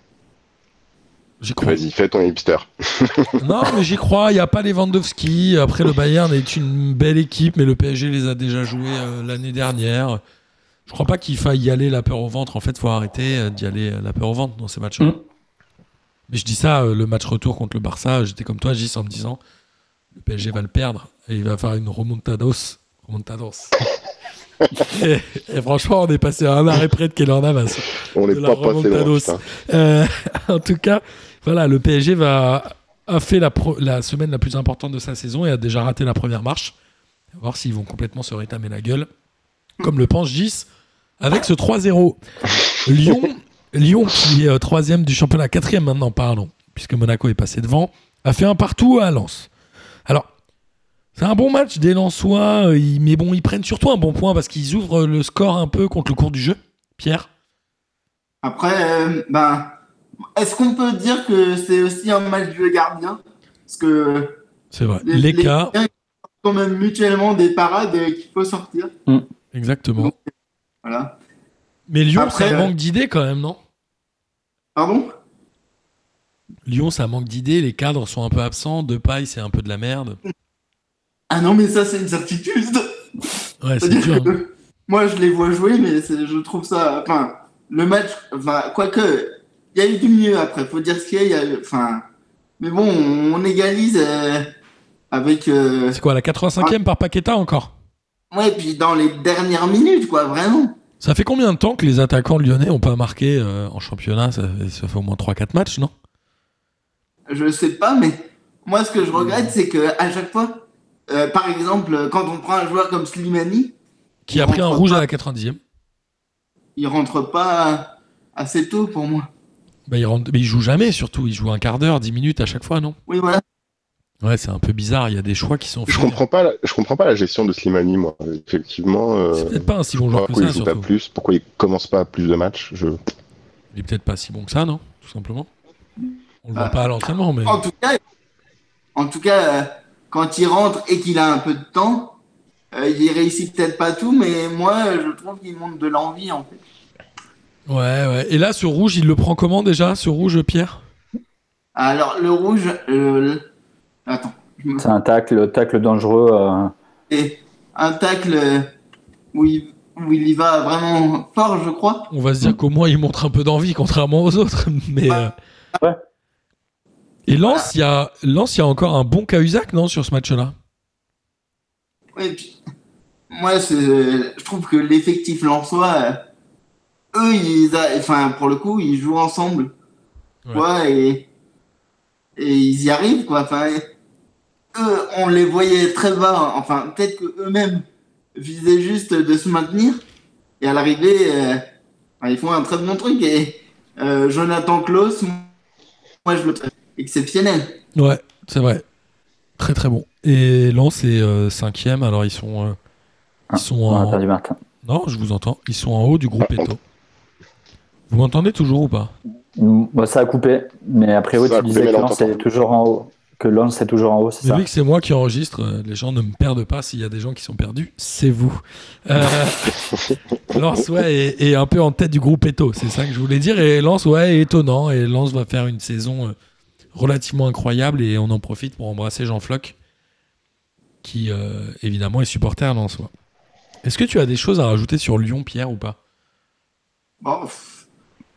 J'y crois. vas-y, fais ton hipster. Non, mais j'y crois. Il n'y a pas Lewandowski. Après, le Bayern est une belle équipe, mais le PSG les a déjà joués euh, l'année dernière. Je crois pas qu'il faille y aller la peur au ventre. En fait, faut arrêter euh, d'y aller euh, la peur au ventre dans ces matchs. Mm. Mais je dis ça, euh, le match retour contre le Barça, j'étais comme toi, Gis, en me disant le PSG va le perdre et il va faire une remontados. Remontados. et, et franchement, on est passé à un arrêt près de Keller Navas. On n'est pas passé loin. Euh, en tout cas, voilà, le PSG va, a fait la, pro- la semaine la plus importante de sa saison et a déjà raté la première marche. On va voir s'ils vont complètement se rétamer la gueule, comme le pense Gis, avec ce 3-0. Lyon, Lyon, qui est euh, troisième du championnat, quatrième maintenant, pardon, puisque Monaco est passé devant, a fait un partout à Lens. Alors, c'est un bon match des Lensois, euh, ils- mais bon, ils prennent surtout un bon point parce qu'ils ouvrent le score un peu contre le cours du jeu. Pierre? Après, euh, ben, est-ce qu'on peut dire que c'est aussi un match de gardien? Parce que C'est vrai. L'écart, Liens, quand même mutuellement des parades qu'il faut sortir. exactement. Voilà. Mais Lyon, Après, ça euh, manque d'idées quand même, non? Pardon? Lyon, ça manque d'idées. Les cadres sont un peu absents. De paille, c'est un peu de la merde. Ah non, mais ça, c'est une certitude. Ouais, c'est dur. hein. moi, je les vois jouer, mais je trouve ça. Enfin, le match. Enfin, quoique, il y a eu du mieux après. Faut dire ce qu'il y a. il y a eu- Enfin, mais bon, on égalise euh, avec. euh, C'est quoi, la 85e par Paqueta encore? Ouais, puis dans les dernières minutes, quoi, vraiment. Ça fait combien de temps que les attaquants lyonnais n'ont pas marqué euh, en championnat? Ça fait, ça fait au moins 3-4 matchs, non? Je sais pas, mais moi, ce que je regrette, c'est que à chaque fois, euh, par exemple, quand on prend un joueur comme Slimani, Qui a pris un rouge pas. à la 90e il rentre pas assez tôt pour moi. bah, il, rentre... mais il joue jamais, surtout. Il joue un quart d'heure, 10 minutes à chaque fois, non? Oui, voilà. Ouais, c'est un peu bizarre. Il y a des choix qui sont Je faits. comprends pas, la, je comprends pas la gestion de Slimani, moi. Effectivement, euh, C'est peut-être pas un si bon joueur que pourquoi ça, il joue pas plus, pourquoi il commence pas plus de matchs. Je... Il est peut-être pas si bon que ça, non Tout simplement. On le voit Ah. pas à l'entraînement, mais. En tout cas, en tout cas euh, quand il rentre et qu'il a un peu de temps, euh, il réussit peut-être pas tout, mais moi, je trouve qu'il montre de l'envie, en fait. Ouais, ouais. Et là, ce rouge, il le prend comment déjà, ce rouge, Pierre? Alors, le rouge, euh, le- attends, je me C'est un tacle, tacle dangereux. euh, fais un tacle euh, où il, où il y va vraiment fort, je crois. On va se dire qu'au moins, il montre un peu d'envie, contrairement aux autres. Mais. euh, Ouais. Et Lens, il y a y a encore un bon Cahuzac, non, sur ce match-là? Ouais, puis, moi, je trouve que l'effectif lensois, euh, eux, ils a- enfin, pour le coup, ils jouent ensemble. Ouais. quoi, et, et ils y arrivent, quoi. Enfin, eux, on les voyait très bas. Enfin, peut-être qu'eux-mêmes visaient juste de se maintenir. Et à l'arrivée, euh, ils font un très bon truc. Et euh, Jonathan Klaus, moi, je le trouve exceptionnel. Ouais, c'est vrai. Très très bon. Et Lens est euh, cinquième, alors ils sont, euh, Ah, ils sont on a en... perdu Martin. Non, je vous entends. Ils sont en haut du groupe Eto. Vous m'entendez toujours ou pas? Bah, ça a coupé, mais a priori tu disais que Lens est toujours en haut. Que Lens est toujours en haut, c'est ça vu que c'est moi qui enregistre, euh, les gens ne me perdent pas. S'il y a des gens qui sont perdus, c'est vous. Euh, Lens, ouais, est, est un peu en tête du groupe Eto. C'est ça que je voulais dire. Et Lens, ouais, est étonnant. Et Lens va faire une saison euh, relativement incroyable. Et on en profite pour embrasser Jean Floch, qui euh, évidemment est supporter à Lens. ouais. Est-ce que tu as des choses à rajouter sur Lyon, Pierre, ou pas? Bon,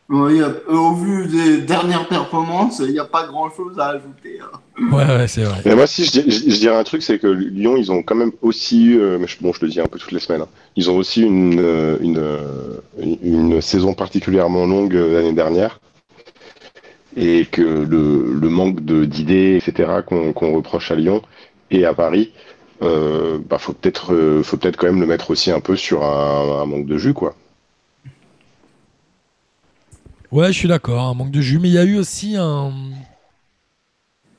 oui, euh, au vu des dernières performances, il n'y a pas grand-chose à ajouter. hein. Ouais, ouais, c'est vrai. Mais moi, si je, dis- je- je dirais un truc, c'est que Lyon, ils ont quand même aussi eu, euh, mais je- bon, je le dis un peu toutes les semaines, hein, ils ont aussi une, euh, une, une, une saison particulièrement longue l'année dernière. Et que le, le manque d'idées, etc., qu'on qu'on reproche à Lyon et à Paris, euh, bah, faut peut-être euh, faut peut-être quand même le mettre aussi un peu sur un, un manque de jus, quoi. Ouais, je suis d'accord, un manque de jus. Mais il y a eu aussi un.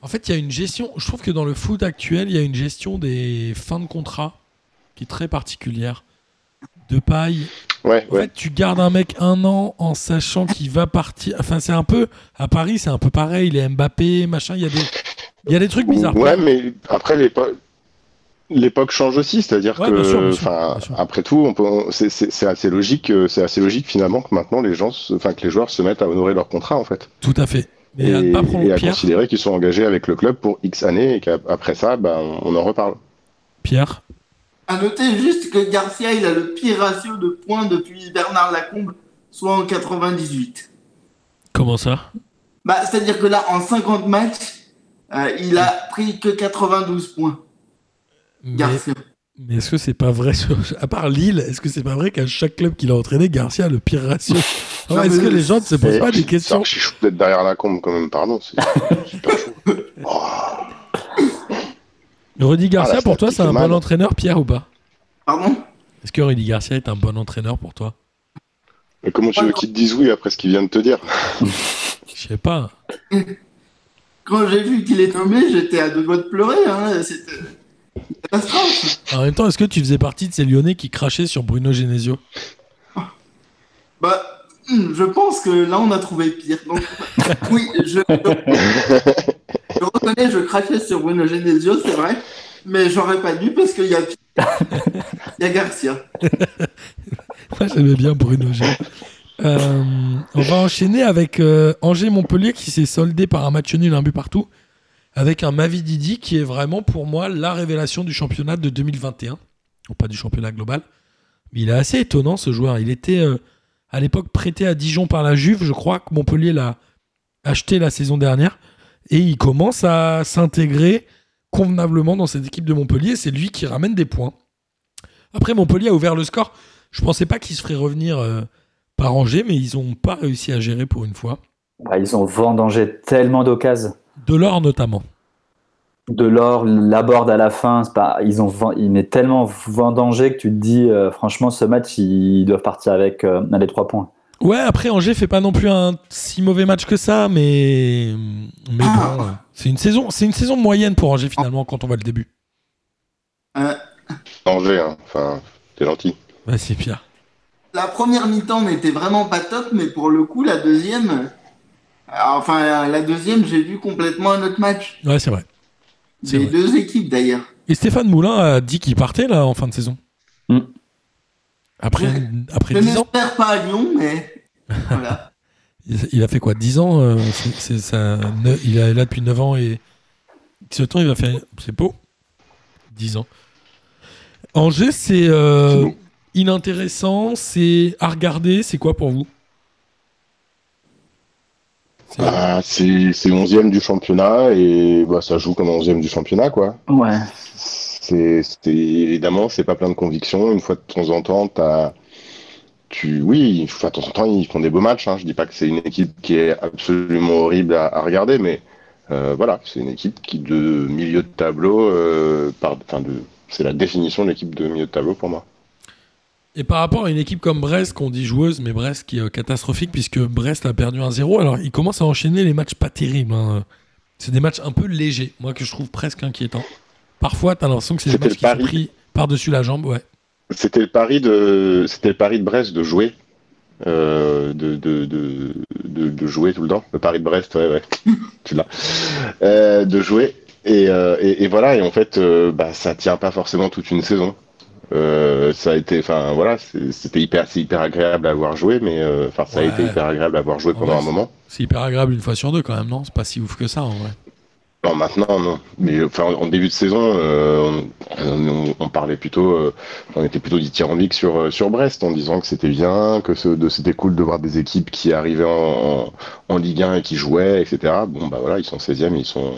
En fait, il y a une gestion. Je trouve que dans le foot actuel, il y a une gestion des fins de contrat qui est très particulière. De paille. Ouais, En ouais. fait, tu gardes un mec un an en sachant qu'il va partir. Enfin, c'est un peu. À Paris, c'est un peu pareil. Les Mbappé, machin. Il y a des. Il y a des trucs bizarres. Ouais, mais après l'époque, l'époque change aussi, c'est-à-dire Ouais, que, bien sûr, bien sûr, enfin, bien sûr. après tout, on peut, on- c'est, c'est- c'est assez logique, euh, c'est assez logique finalement que maintenant les gens, se- enfin que les joueurs se mettent à honorer leur contrat en fait, Tout à fait. Mais et, à ne pas et prendre à Pierre. considérer qu'ils sont engagés avec le club pour X années et qu'après ça, ben, on, on en reparle. Pierre? À noter juste que Garcia, il a le pire ratio de points depuis Bernard Lacombe, soit en 98. Comment ça? Bah, c'est-à-dire que là, en 50 matchs, euh, il a pris que 92 points, Mais, Garcia. mais est-ce que c'est pas vrai sur- À part Lille, est-ce que c'est pas vrai qu'à chaque club qu'il a entraîné, Garcia a le pire ratio Est-ce que les gens ne se posent pas des questions un chichou d'être derrière la combe quand même, pardon, c'est super chaud. Oh, Rudy Garcia, Ah, pour toi, c'est un bon entraîneur, Pierre, ou pas? Pardon? Est-ce que Rudy Garcia est un bon entraîneur pour toi? Mais comment tu veux qu'ils te disent oui après ce qu'il vient de te dire? Je sais pas. Quand j'ai vu qu'il est tombé, j'étais à deux doigts de pleurer. Hein. C'était catastrophe. En même temps, est-ce que tu faisais partie de ces Lyonnais qui crachaient sur Bruno Genesio? Bah, hmm, je pense que là, on a trouvé pire. Donc, oui, je, je reconnais je crachais sur Bruno Genesio, c'est vrai. Mais j'aurais pas dû parce qu'il y a, il y a Garcia. Moi, j'aimais bien Bruno G. Euh, on va enchaîner avec euh, Angers-Montpellier qui s'est soldé par un match nul, un but partout, avec un Mavididi qui est vraiment pour moi la révélation du championnat de 2021. Ou pas du championnat global. Mais il est assez étonnant ce joueur. Il était euh, à l'époque prêté à Dijon par la Juve. Je crois que Montpellier l'a acheté la saison dernière. Et il commence à s'intégrer convenablement dans cette équipe de Montpellier. C'est lui qui ramène des points. Après, Montpellier a ouvert le score. Je pensais pas qu'il se ferait revenir euh, par Angers, mais ils n'ont pas réussi à gérer pour une fois. Bah, ils ont vendangé tellement d'occasions. De l'or notamment. De l'or, l'aborde à la fin, c'est pas, ils ont, il est tellement vendangé que tu te dis, euh, franchement, ce match, ils doivent partir avec euh, les trois points. Ouais, après Angers fait pas non plus un si mauvais match que ça, mais mais Ah. bon, c'est une saison, c'est une saison moyenne pour Angers finalement quand on voit le début. Euh, Angers, hein. enfin, t'es gentil. C'est pire. la première mi-temps n'était vraiment pas top, mais pour le coup, la deuxième, enfin, la deuxième, j'ai vu complètement un autre match. Ouais, c'est vrai. Vrai. deux équipes d'ailleurs. Et Stéphane Moulin a dit qu'il partait là en fin de saison. Mm. Après Ouais. après Je 10 ans, pas à Lyon, mais voilà. il a fait quoi 10 ans euh, c'est, c'est ça, ne- il est là depuis 9 ans et ce temps il va faire c'est beau 10 ans. Angers c'est euh, inintéressant, c'est à regarder, c'est quoi pour vous? Bah, c'est c'est 11e du championnat et bah, ça joue comme 11e du championnat, quoi. Ouais. C'est évidemment, c'est pas plein de conviction. Une fois de temps en temps, t'as. Tu, oui, une fois de temps en temps, ils font des beaux matchs. Hein. Je dis pas que c'est une équipe qui est absolument horrible à, à regarder, mais euh, voilà, c'est une équipe qui de milieu de tableau, euh, par, enfin de, c'est la définition de l'équipe de milieu de tableau pour moi. Et par rapport à une équipe comme Brest, qu'on dit joueuse, mais Brest qui est euh, catastrophique puisque Brest a perdu 1-0, alors ils commencent à enchaîner les matchs pas terribles. hein. C'est des matchs un peu légers, moi que je trouve presque inquiétants. Parfois, t'as l'impression que c'est des matchs qui sont pris par-dessus la jambe, ouais. C'était le pari de, c'était le pari de Brest de jouer, euh, de, de, de, jouer tout le temps. Le pari de Brest, ouais, ouais, tu l'as, Euh, de jouer. Et, euh, et, et voilà, et en fait, bah, ça tient pas forcément toute une saison. Euh, ça a été, enfin voilà, c'était hyper, hyper agréable à voir jouer, mais euh, enfin ça Ouais. a été hyper agréable à voir jouer pendant Ouais, un moment. C'est hyper agréable une fois sur deux quand même, non? C'est pas si ouf que ça en vrai. Non, maintenant, non. Mais enfin, en début de saison, euh, on, on- on parlait plutôt, on était plutôt dithyrambique sur sur Brest en disant que c'était bien, que c'était cool de voir des équipes qui arrivaient en, en, en Ligue 1 et qui jouaient, etc. Bon, bah voilà, ils sont 16e, ils sont,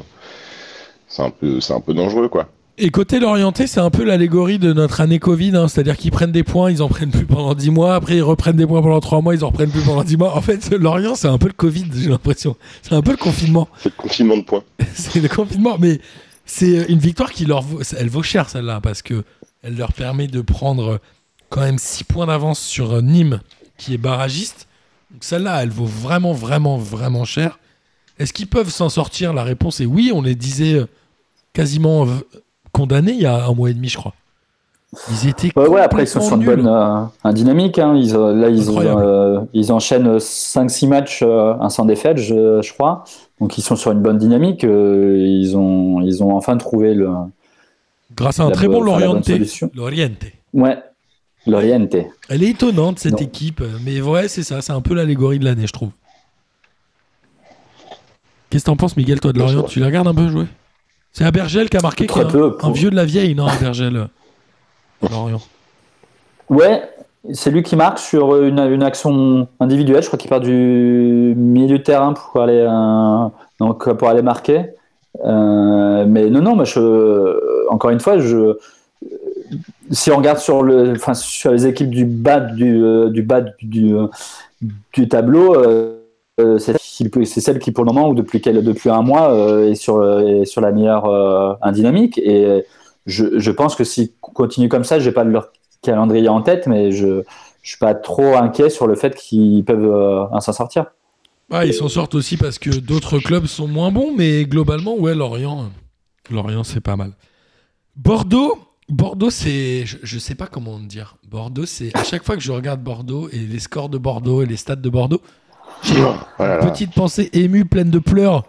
c'est un peu, c'est un peu dangereux, quoi. Et côté l'orienté, c'est un peu l'allégorie de notre année Covid, hein. c'est-à-dire qu'ils prennent des points, ils en prennent plus pendant 10 mois, après ils reprennent des points pendant 3 mois, ils en reprennent plus pendant 10 mois. En fait, l'Orient, c'est un peu le Covid, j'ai l'impression. C'est un peu le confinement. C'est le confinement de points. c'est le confinement, mais c'est une victoire qui leur vaut, elle vaut cher celle-là parce que elle leur permet de prendre quand même 6 points d'avance sur Nîmes qui est barragiste. Donc celle-là, elle vaut vraiment, vraiment, vraiment cher. Est-ce qu'ils peuvent s'en sortir? La réponse est oui. On les disait euh, quasiment euh, condamnés il y a un mois et demi, je crois. Ils étaient Ouais, ouais, après, ils sont sur une bonne euh, un dynamique. Hein. Ils, euh, là, ils, euh, ils enchaînent 5-6 matchs, euh, un sans défaite, je, je crois. Donc, ils sont sur une bonne dynamique. ils, ont, ils ont enfin trouvé le. Grâce à un très bon solution. Loriente. Ouais, l'Oriente. Elle est étonnante cette Non. équipe, mais ouais, c'est ça, c'est un peu l'allégorie de l'année, je trouve. Qu'est-ce que t'en penses, Miguel, toi de Lorient? Tu la regardes un peu jouer? C'est Abergel qui a marqué, Très un, peu, pour- un vieux de la vieille, non, Abergel euh, Lorient. Ouais, c'est lui qui marque sur une, une action individuelle. Je crois qu'il part du milieu de terrain pour aller, euh, donc, pour aller marquer. Euh, mais non, non, mais je, encore une fois, je, si on regarde sur, le, enfin, sur les équipes du bas du, du, bas du, du tableau, euh, c'est qui- c'est celle qui, pour le moment, ou depuis, depuis un mois, euh, est, sur, est sur la meilleure euh, dynamique. Et je, je pense que s'ils continuent comme ça, je n'ai pas leur calendrier en tête, mais je ne suis pas trop inquiet sur le fait qu'ils peuvent euh, s'en sortir. Ah, ils s'en sortent aussi parce que d'autres clubs sont moins bons, mais globalement, ouais, Lorient, euh, Lorient, c'est pas mal. Bordeaux, Bordeaux, c'est, je, je sais pas comment dire. Bordeaux, c'est à chaque fois que je regarde Bordeaux et les scores de Bordeaux et les stats de Bordeaux, j'ai Oh là une là. petite pensée émue, pleine de pleurs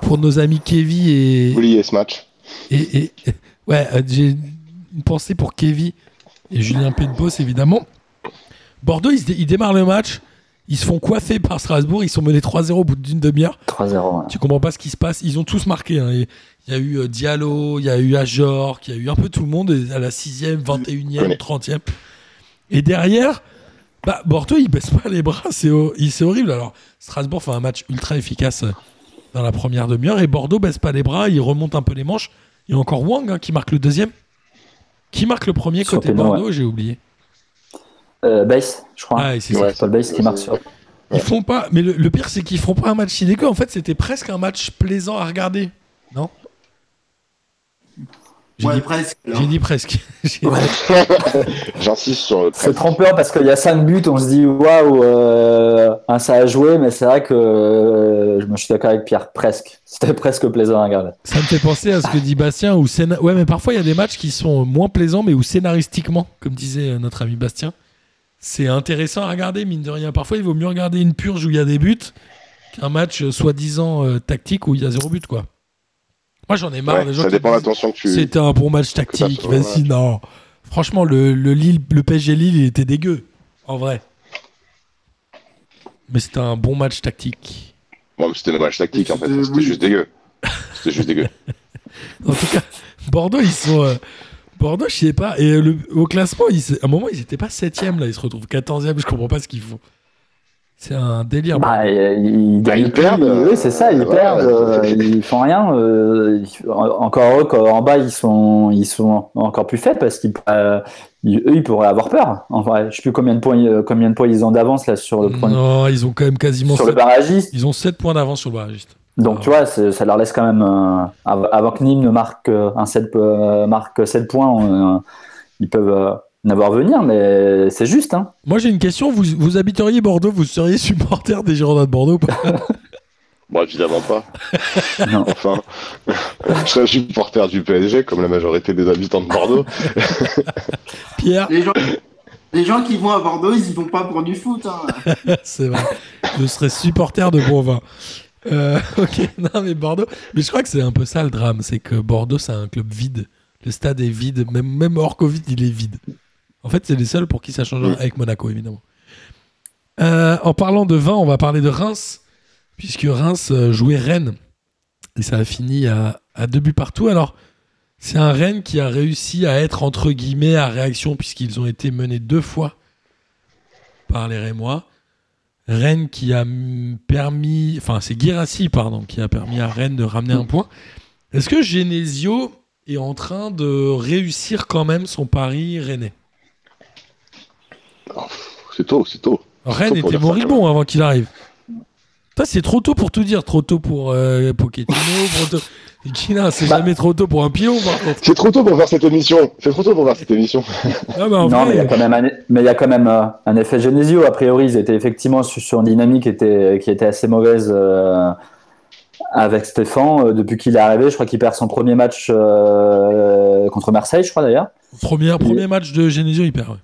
pour nos amis Kevin et, Oubliez ce match. et, et- ouais, euh, j'ai une pensée pour Kevin et Julien Penpos évidemment. Bordeaux, ils, se dé- ils démarrent le match, ils se font coiffer par Strasbourg, ils sont menés 3-0 au bout d'une demi-heure. 3-0. ouais. Tu comprends pas ce qui se passe. Ils ont tous marqué. hein. Il y a eu euh, Diallo, il y a eu Ajor, il y a eu un peu tout le monde à la 6e, 21e, Ouais. 30e. Et derrière, bah, Bordeaux, il baisse pas les bras. C'est horrible. Alors, Strasbourg fait un match ultra efficace euh, dans la première demi-heure et Bordeaux baisse pas les bras. Il remonte un peu les manches. Il y a encore Wang hein, qui marque le deuxième. Qui marque le premier Sur côté Bordeaux J'ai oublié. Euh, Bass, je crois. Ah, c'est Ouais. Paul Bass qui marque sur. Ils font pas. Mais le, le pire, c'est qu'ils font pas un match si dégueu. En fait, c'était presque un match plaisant à regarder. Non? J'ai Ouais, dit- presque. J'ai dit presque. J'insiste sur le C'est trompeur parce qu'il y a 5 buts, on se dit waouh, euh, hein, ça a joué, mais c'est vrai que euh, je me suis d'accord avec Pierre, presque. C'était presque plaisant à regarder. Ça me fait penser à ce que dit Bastien. Où scéna- Ouais, mais parfois il y a des matchs qui sont moins plaisants, mais où scénaristiquement, comme disait euh, notre ami Bastien, c'est intéressant à regarder, mine de rien. Parfois, il vaut mieux regarder une purge où il y a des buts qu'un match soi-disant euh, tactique où il y a zéro but, quoi. Moi, j'en ai marre. Ouais, gens ça dépend de l'attention que tu. C'était un bon match tactique. Vas-y, non. Franchement, le, le, Lille, le PSG Lille, il était dégueu, en vrai. Mais c'était un bon match tactique. Bon, c'était le match tactique en fait. Euh, C'était oui. juste dégueu. C'était juste dégueu. En tout cas, Bordeaux, ils sont. euh, Bordeaux, je sais pas. Et le- au classement, ils, à un moment, ils étaient pas 7ème, là. Ils se retrouvent 14ème. Je comprends pas ce qu'ils font. C'est un délire. Bah, ils, Bah, perdent, Oui, c'est ça, ils euh, perdent. euh, ils font rien. euh, encore eux, en bas, ils sont, ils sont encore plus faibles parce qu'ils, euh, ils- eux, ils pourraient avoir peur. En vrai, je sais plus combien de points, euh, combien de points ils ont d'avance là sur le point, non, ils ont quand même quasiment. sur le 7, barragiste. ils ont 7 points d'avance sur le barragiste. Donc Ah. tu vois, ça leur laisse quand même euh, av- avant que Nîmes ne marque euh, un 7, euh, marque 7 points, euh, ils peuvent n'avoir venir, mais c'est juste. Hein. Moi, j'ai une question. Vous, vous habiteriez Bordeaux Vous seriez supporter des Girondins de Bordeaux ou pas? Bon, évidemment pas. Non. Enfin, je serais supporter du PSG comme la majorité des habitants de Bordeaux. Pierre? Les gens, les gens qui vont à Bordeaux, ils y vont pas pour du foot. hein. C'est vrai. Je serais supporter de bon vin. Euh, ok, non mais Bordeaux. Mais je crois que c'est un peu ça le drame, c'est que Bordeaux c'est un club vide. Le stade est vide, même, même hors Covid, il est vide. En fait, c'est les seuls pour qui ça change avec Monaco, évidemment. Euh, en parlant de vin, on va parler de Reims, puisque Reims euh, jouait Rennes. Et ça a fini à, à deux buts partout. Alors, c'est un Rennes qui a réussi à être, entre guillemets, à réaction, puisqu'ils ont été menés deux fois par les Rémois. Rennes qui a permis, enfin c'est Guirassi pardon, qui a permis à Rennes de ramener un point. Est-ce que Genesio est en train de réussir quand même son pari rennais? C'est tôt, c'est tôt. Rennes tôt était moribond avant qu'il arrive. Ça c'est trop tôt pour tout dire, trop tôt pour euh, Pochettino, trop tôt. Kina, c'est Bah. jamais trop tôt pour un pion par contre. C'est trop tôt pour faire cette émission. C'est trop tôt pour faire cette émission. Ah, bah, Non, mais il y a quand même un, mais il y a quand même euh, un effet Genesio. A priori, ils étaient effectivement sur, sur une dynamique qui était, qui était assez mauvaise euh, avec Stéphane. Euh, depuis qu'il est arrivé, je crois qu'il perd son premier match euh, contre Marseille, je crois d'ailleurs. premier, premier match de Genesio, il perd. ouais.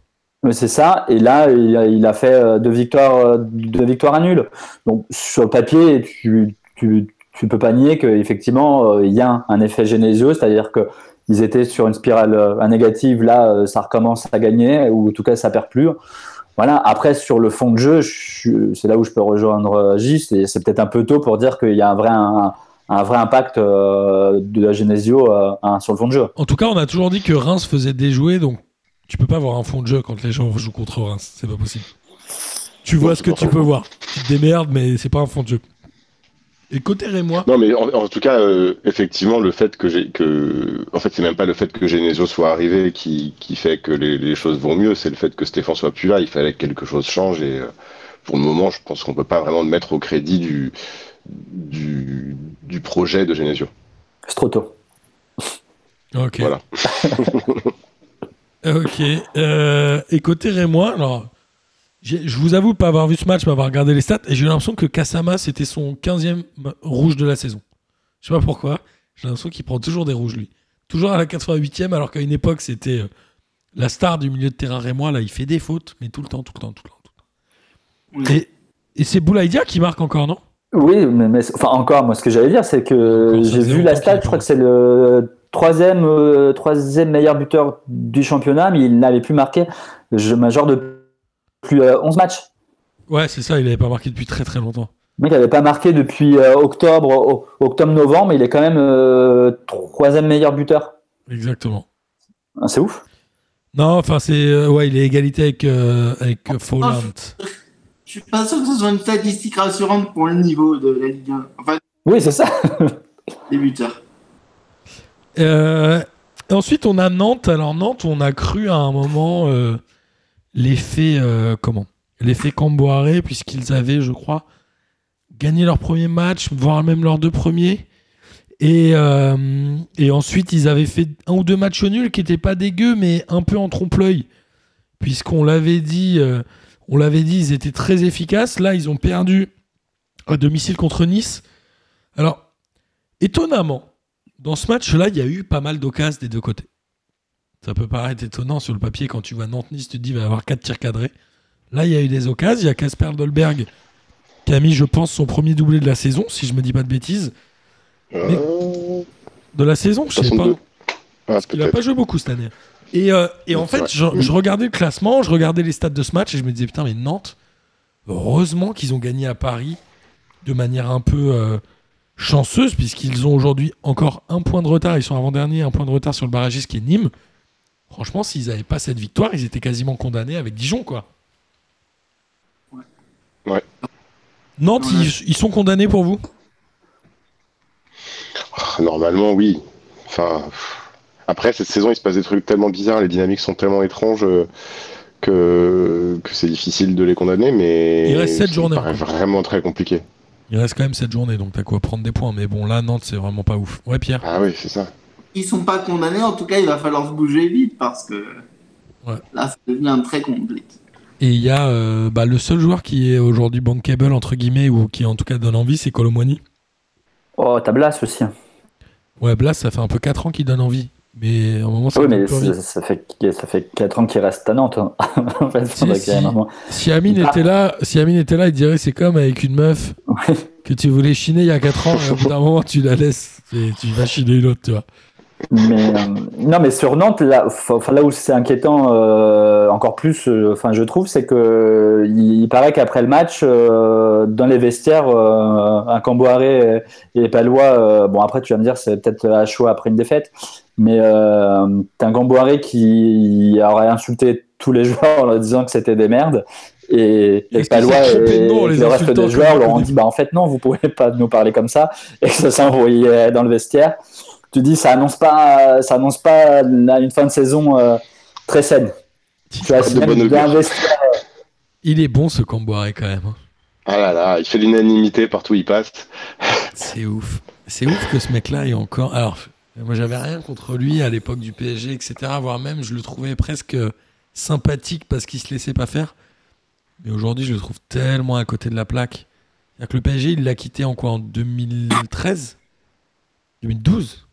C'est ça. Et là, il a, fait euh, deux victoires, euh, deux victoires à nul. Donc, sur le papier, tu, tu, peux pas nier qu'effectivement, euh, il y a un effet Genesio, c'est-à-dire que ils étaient sur une spirale euh, négative. Là, euh, ça recommence à gagner, ou en tout cas, ça perd plus. Voilà. Après, sur le fond de jeu, c'est là où je peux rejoindre euh, Gis. C'est c'est peut-être un peu tôt pour dire qu'il y a un vrai, impact euh, de la Genesio euh, hein, sur le fond de jeu. En tout cas, on a toujours dit que Reims faisait déjouer, donc tu peux pas avoir un fond de jeu quand les gens jouent contre Reims. C'est pas possible. Tu vois ce que tu peux voir. Tu te démerdes, mais c'est pas un fond de jeu. Et côté Rémois, Non, mais en, en tout cas, euh, effectivement, le fait que j'ai que, en fait, c'est même pas le fait que Genesio soit arrivé qui, qui fait que les, les choses vont mieux, c'est le fait que Stéphane soit plus là. Il fallait que quelque chose change et euh, pour le moment, je pense qu'on peut pas vraiment le mettre au crédit du du, du projet de Genesio. C'est trop tôt. ok. Voilà. Ok. Euh, et côté Rémois, alors, je vous avoue de pas avoir vu ce match, mais avoir regardé les stats, et j'ai eu l'impression que Kasama, c'était son 15e ma- rouge de la saison. Je sais pas pourquoi. J'ai l'impression qu'il prend toujours des rouges, lui. Toujours à la 88e, alors qu'à une époque, c'était euh, la star du milieu de terrain Rémois. Là, il fait des fautes, mais tout le temps, tout le temps, tout le temps. Tout le temps. Et, et c'est Boulaïdia qui marque encore, non? Oui, mais, mais- enfin encore, moi ce que j'allais dire, c'est que j'ai vu la stat, je crois que c'est le troisième, euh, troisième meilleur buteur du championnat, mais il n'avait plus marqué je, genre de plus euh, 11 matchs. Ouais, c'est ça, il avait pas marqué depuis très très longtemps. Le mec n'avait pas marqué depuis euh, octobre, octobre-novembre, mais il est quand même euh, troisième meilleur buteur. Exactement. Ah, c'est ouf. Non, enfin, c'est. euh, ouais, il est égalité avec, euh, avec euh, Folland. Je suis pas sûr que ce soit une statistique rassurante pour le niveau de la Ligue 1. Enfin, Oui, c'est ça. des buteurs. Euh, ensuite, on a Nantes. Alors, Nantes, on a cru à un moment euh, l'effet. euh, comment? L'effet Camboiré, puisqu'ils avaient, je crois, gagné leur premier match, voire même leurs deux premiers. Et, ensuite, ils avaient fait un ou deux matchs nuls qui n'étaient pas dégueux, mais un peu en trompe-l'œil. Puisqu'on l'avait dit, l'avait dit, ils étaient très efficaces. Là, ils ont perdu à domicile contre Nice. Alors, étonnamment, dans ce match-là, il y a eu pas mal d'occasions des deux côtés. Ça peut paraître étonnant sur le papier quand tu vois Nantes-Nice, tu te dis il va y avoir quatre tirs cadrés. Là, il y a eu des occasions. Il y a Casper Dolberg qui a mis, je pense, son premier doublé de la saison, si je me dis pas de bêtises. Mais- Euh, De la saison, je sais pas. 62. Ah, Il a peut-être. pas joué beaucoup cette année. Et, euh, et en fait, je regardais le classement, je regardais les stats de ce match et je me disais, putain, mais Nantes, heureusement qu'ils ont gagné à Paris de manière un peu euh, chanceuse, puisqu'ils ont aujourd'hui encore un point de retard. Ils sont avant-dernier, un point de retard sur le barragiste qui est Nîmes. Franchement, s'ils n'avaient pas cette victoire, ils étaient quasiment condamnés avec Dijon, quoi. Ouais. Nantes, Ouais. Ils, ils sont condamnés pour vous? Ah, Normalement, oui. Enfin, après, cette saison, il se passe des trucs tellement bizarres, les dynamiques sont tellement étranges euh, que, que c'est difficile de les condamner, mais Il reste journées paraît vraiment très compliqué. Il reste quand même cette journée, donc t'as quoi prendre des points. Mais bon, là, Nantes, c'est vraiment pas ouf. Ouais, Pierre Ah oui, c'est ça. Ils sont pas condamnés, en tout cas, il va falloir se bouger vite parce que Ouais. là, ça devient très compliqué. Et il y a euh, bah, le seul joueur qui est aujourd'hui bankable, entre guillemets, ou qui en tout cas donne envie, c'est Colomwani. Oh, t'as Blas aussi. Ouais, Blas, ça fait un peu 4 ans qu'il donne envie. Mais à un moment, ça Oui, mais fait, ça fait 4 ans qu'il reste à Nantes. hein. en fait, Si, si. Amine Ah. était là, si Amine était là, il dirait c'est comme avec une meuf que tu voulais chiner il y a 4 ans, et au bout d'un moment, tu la laisses et tu vas chiner une autre, tu vois. Mais euh, non, mais sur Nantes, là, où c'est inquiétant euh, encore plus, euh, enfin, je trouve, c'est que il, paraît qu'après le match, dans les vestiaires, un Camboiré et, et Palois, bon après tu vas me dire c'est peut-être à chaud après une défaite, mais euh, t'as un Camboiré qui aurait insulté tous les joueurs en leur disant que c'était des merdes. Et, et Palois et, les le reste des joueurs leur ont dit bah en fait non, vous pouvez pas nous parler comme ça, et que ça s'est envoyé dans le vestiaire tu dis ça annonce pas ça annonce pas la- une fin de saison euh, très saine. Tu d'investir- Il est bon ce Camboiré quand même. hein. Ah là là, il fait l'unanimité partout où il passe. C'est ouf. C'est ouf que ce mec-là ait encore. Alors, moi j'avais rien contre lui à l'époque du PSG, etc. Voire même, je le trouvais presque sympathique parce qu'il se laissait pas faire. Mais aujourd'hui, je le trouve tellement à côté de la plaque. C'est-à-dire que le PSG, il l'a quitté en quoi En 2013 2012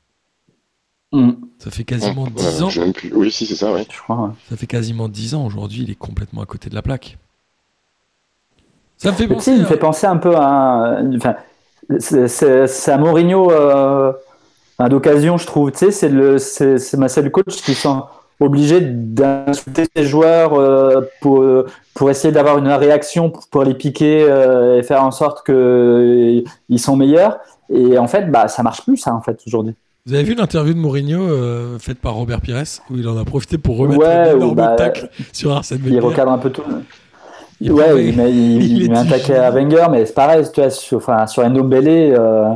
Hmm, Ça fait quasiment Ouais, 10 ans. je sais même plus. Oui, si, c'est ça, oui. je crois. ouais. Ça fait quasiment 10 ans. Aujourd'hui, il est complètement à côté de la plaque. Ça me fait penser. il me à- fait penser un peu à. un- Enfin, c'est- un Mourinho euh, d'occasion, je trouve. Tu sais, c'est le, c'est le coach qui sont obligés d'insulter ses joueurs euh, pour, pour essayer d'avoir une réaction pour, pour les piquer euh, et faire en sorte qu'ils sont meilleurs. Et en fait, bah, ça marche plus, ça, en fait, aujourd'hui. Vous avez vu l'interview de Mourinho euh, faite par Robert Pires où il en a profité pour remettre Ouais, un énorme bah, tacle sur Arsène Il Wenger. recadre un peu tout. Il ouais, il met, il, il il un taquet à Wenger, mais c'est pareil, tu vois, sur, enfin, sur Ndombele, euh,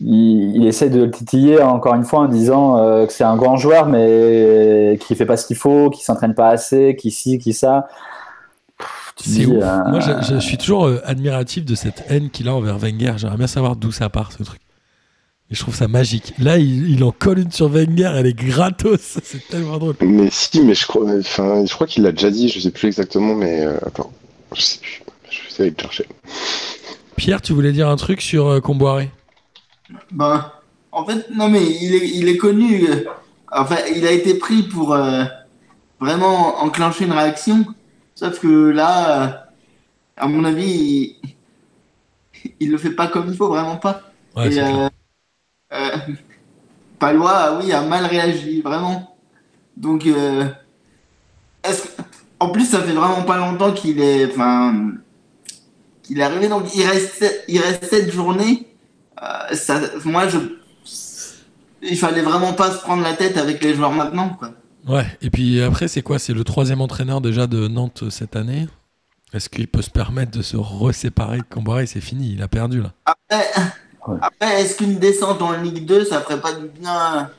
il, il essaie de le titiller encore une fois en disant euh, que c'est un grand joueur, mais qui fait pas ce qu'il faut, qui s'entraîne pas assez, qui ci, qui ça. Dis, ouf. Moi, je, je suis toujours admiratif de cette haine qu'il a envers Wenger. J'aimerais bien savoir d'où ça part, ce truc. Et je trouve ça magique. Là, il, il en colle une sur Wenger, elle est gratos. C'est tellement drôle. Mais si, mais je crois, enfin, je crois qu'il l'a déjà dit, je sais plus exactement, mais euh, attends, je sais plus. Je vais essayer de chercher. Pierre, tu voulais dire un truc sur euh, Comboiré? Ben, en fait, non, mais il est, il est connu. euh, enfin, il a été pris pour euh, vraiment enclencher une réaction. Sauf que là, euh, à mon avis, il, il le fait pas comme il faut, vraiment pas. Ouais, Et. Euh, Palois, oui, a mal réagi, vraiment. Donc, euh, est-ce que- en plus, ça fait vraiment pas longtemps qu'il est, enfin, qu'il est arrivé. Donc, il reste, il reste cette journée. Euh, ça, moi, je, il fallait vraiment pas se prendre la tête avec les joueurs maintenant, quoi. Ouais, et puis après, c'est quoi? C'est le troisième entraîneur déjà de Nantes cette année. Est-ce qu'il peut se permettre de se reséparer de Camboire C'est fini, il a perdu là. Après, Ouais. après est-ce qu'une descente en Ligue 2, ça ferait pas du bien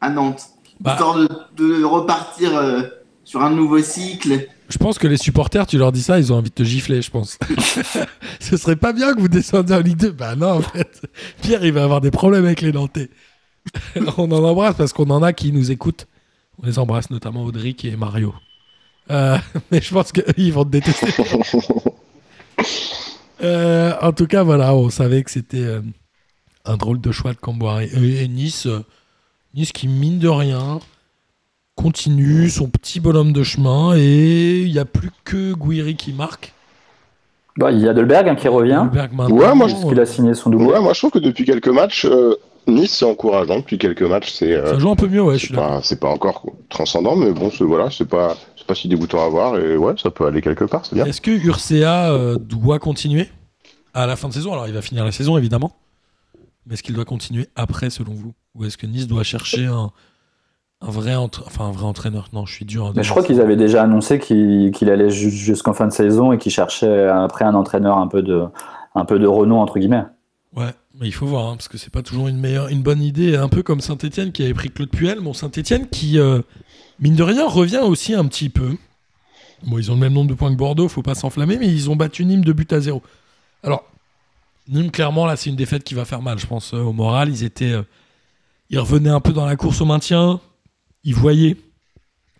à Nantes Bah, Histoire de, de repartir euh, sur un nouveau cycle. je pense que les supporters, tu leur dis ça, ils ont envie de te gifler, je pense. Ce serait pas bien que vous descendiez en Ligue 2 Bah non, en fait. Pierre, il va avoir des problèmes avec les Nantais. on en embrasse parce qu'on en a qui nous écoutent. On les embrasse, notamment Audric et Mario. Euh, mais je pense qu'eux, ils vont te détester. Euh, en tout cas, voilà, on savait que c'était euh, un drôle de choix de Camboire. Et, et Nice, euh, Nice qui, mine de rien, continue son petit bonhomme de chemin et il n'y a plus que Guiri qui marque. Bah, il y a Delberg hein, qui revient. Maintenant, Ouais, moi, je qu'il a signé son double. Ouais, moi je trouve que depuis quelques matchs, euh, Nice c'est encourageant. Depuis quelques matchs, c'est euh, Ça joue un peu mieux, ouais, je c'est suis d'accord. pas, c'est pas encore transcendant, mais bon, c'est voilà, c'est pas, pas si dégoûtant à voir et ouais, ça peut aller quelque part, c'est bien. Est-ce que Urcea euh, doit continuer à la fin de saison? Alors, il va finir la saison, évidemment. Mais est-ce qu'il doit continuer après, selon vous? Ou est-ce que Nice doit chercher un, un, vrai, entre- enfin, un vrai entraîneur? Non, je suis dur. à Mais je crois qu'ils avaient déjà annoncé qu'il qu'il allait ju- jusqu'en fin de saison et qu'il cherchait après un entraîneur un peu de, un peu de renom, entre guillemets. Ouais, mais il faut voir, hein, parce que c'est pas toujours une, meilleure, une bonne idée, un peu comme Saint-Etienne qui avait pris Claude Puel. Bon, Saint-Etienne qui, euh, mine de rien, revient aussi un petit peu. Bon, ils ont le même nombre de points que Bordeaux, faut pas s'enflammer, mais ils ont battu Nîmes de but à zéro. Alors, Nîmes, clairement, là, c'est une défaite qui va faire mal, je pense, euh, au moral. Ils étaient. euh, ils revenaient un peu dans la course au maintien. Ils voyaient